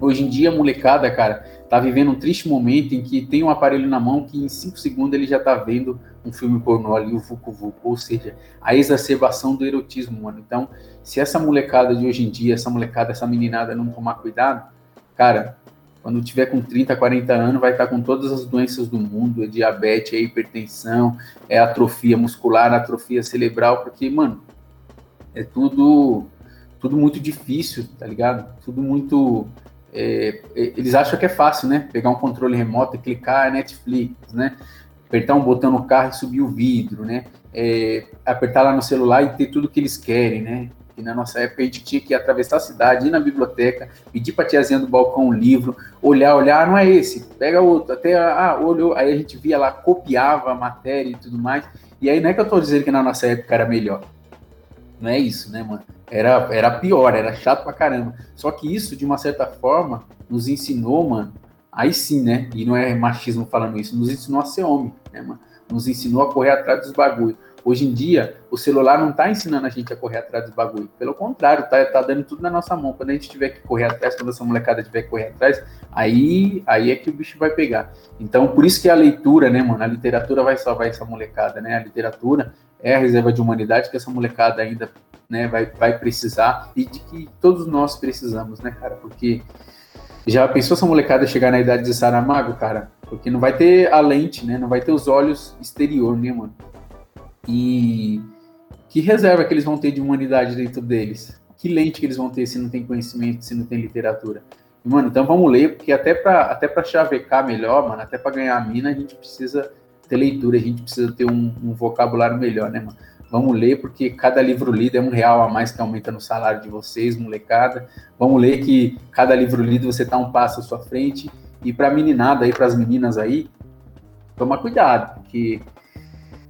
Hoje em dia, a molecada, cara, tá vivendo um triste momento em que tem um aparelho na mão que em cinco segundos ele já tá vendo um filme pornô ali, o Vucu Vucu, ou seja, a exacerbação do erotismo, mano. Então, se essa molecada de hoje em dia, essa molecada, essa meninada não tomar cuidado, cara, quando tiver com 30, 40 anos, vai estar com todas as doenças do mundo, é diabetes, é hipertensão, é atrofia muscular, atrofia cerebral, porque, mano, é tudo, tudo muito difícil, tá ligado? Tudo muito. É, é eles acham que é fácil, né? Pegar um controle remoto e clicar é Netflix, né? Apertar um botão no carro e subir o vidro, né? É, apertar lá no celular e ter tudo que eles querem, né? E na nossa época a gente tinha que atravessar a cidade, ir na biblioteca, pedir para a tiazinha do balcão um livro, olhar, olhar, não é esse, pega outro, até, ah, olhou, aí a gente via lá, copiava a matéria e tudo mais. E aí não é que eu estou dizendo que na nossa época era melhor. Não é isso, né, mano? Era, era pior, era chato pra caramba. Só que isso, de uma certa forma, nos ensinou, mano, aí sim, né? E não é machismo falando isso, nos ensinou a ser homem, né, mano? Nos ensinou a correr atrás dos bagulhos. Hoje em dia, o celular não está ensinando a gente a correr atrás dos bagulho. Pelo contrário, tá, tá dando tudo na nossa mão. Quando a gente tiver que correr atrás, quando essa molecada tiver que correr atrás, aí, aí é que o bicho vai pegar. Então, por isso que a leitura, né, mano? A literatura vai salvar essa molecada, né? A literatura é a reserva de humanidade que essa molecada ainda né, vai, vai precisar e de que todos nós precisamos, né, cara? Porque já pensou essa molecada chegar na idade de Saramago, cara? Porque não vai ter a lente, né? Não vai ter os olhos exterior, né, mano? E que reserva que eles vão ter de humanidade dentro deles? Que lente que eles vão ter se não tem conhecimento, se não tem literatura? Mano, então vamos ler, porque até para até chavecar melhor, mano, até para ganhar a mina, a gente precisa ter leitura, a gente precisa ter um, um, vocabulário melhor, né, mano? Vamos ler, porque cada livro lido é um real a mais que aumenta no salário de vocês, molecada. Vamos ler que cada livro lido você tá um passo à sua frente. E pra meninada aí, pras meninas aí, toma cuidado, porque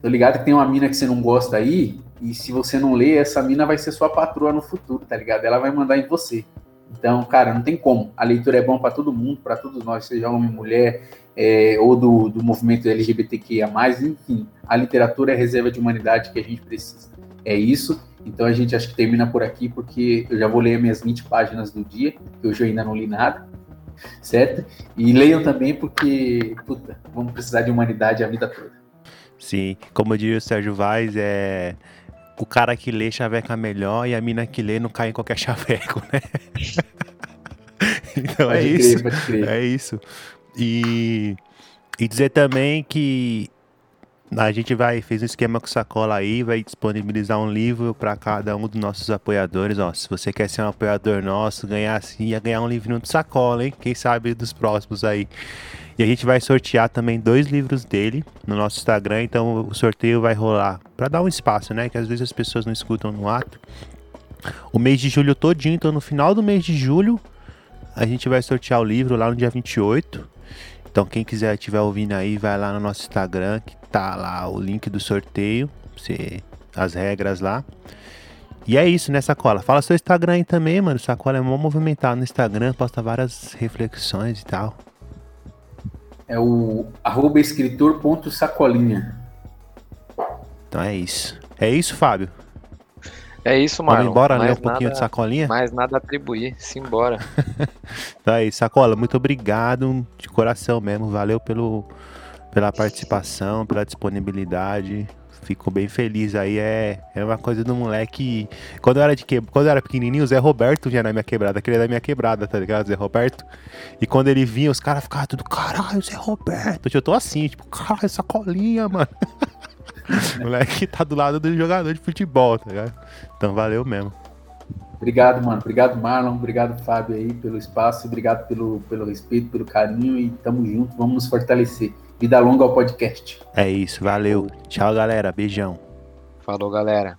Tô ligado que tem uma mina que você não gosta aí, e se você não lê, essa mina vai ser sua patroa no futuro, tá ligado? Ela vai mandar em você. Então, cara, não tem como. A leitura é bom para todo mundo, para todos nós, seja homem, mulher, é, ou do, do movimento LGBTQIA, enfim. A literatura é a reserva de humanidade que a gente precisa. É isso. Então a gente acho que termina por aqui, porque eu já vou ler minhas 20 páginas do dia, que hoje eu ainda não li nada, certo? E leiam também, porque, puta, vamos precisar de humanidade a vida toda. Sim, como diria o Sérgio Vaz, é o cara que lê chaveca melhor e a mina que lê não cai em qualquer [LAUGHS] chaveco, né? [LAUGHS] então é isso. É isso. E, e dizer também que a gente vai fez um esquema com sacola aí, vai disponibilizar um livro para cada um dos nossos apoiadores. Ó, se você quer ser um apoiador nosso, ganhar assim, ia ganhar um livrinho de sacola, hein? Quem sabe dos próximos aí. E a gente vai sortear também dois livros dele no nosso Instagram, então o sorteio vai rolar para dar um espaço, né? Que às vezes as pessoas não escutam no ato. O mês de julho todinho, então no final do mês de julho, a gente vai sortear o livro lá no dia 28. Então quem quiser estiver ouvindo aí, vai lá no nosso Instagram, que tá lá o link do sorteio, você, as regras lá. E é isso, né, Sacola? Fala seu Instagram aí também, mano. Sacola é mó movimentado no Instagram, posta várias reflexões e tal. É o arroba escritor.sacolinha. Então é isso. É isso, Fábio? É isso, mano. Vamos embora ler um pouquinho nada, de sacolinha? Mais nada a atribuir, simbora. [LAUGHS] é isso, Sacola, muito obrigado de coração mesmo. Valeu pelo, pela participação, pela disponibilidade. Fico bem feliz aí. É, é uma coisa do moleque. Quando eu era de que... quando era pequenininho, o Zé Roberto vinha na minha quebrada. Aquele da minha quebrada, tá ligado? Zé Roberto. E quando ele vinha, os caras ficavam tudo, caralho, Zé Roberto. Eu tô assim, tipo, caralho, sacolinha, mano. [LAUGHS] o [LAUGHS] moleque tá do lado do jogador de futebol, tá ligado? Então valeu mesmo. Obrigado, mano. Obrigado, Marlon. Obrigado, Fábio, aí, pelo espaço. Obrigado pelo, pelo respeito, pelo carinho. E tamo junto. Vamos nos fortalecer. Vida longa ao podcast. É isso. Valeu. Tchau, galera. Beijão. Falou, galera.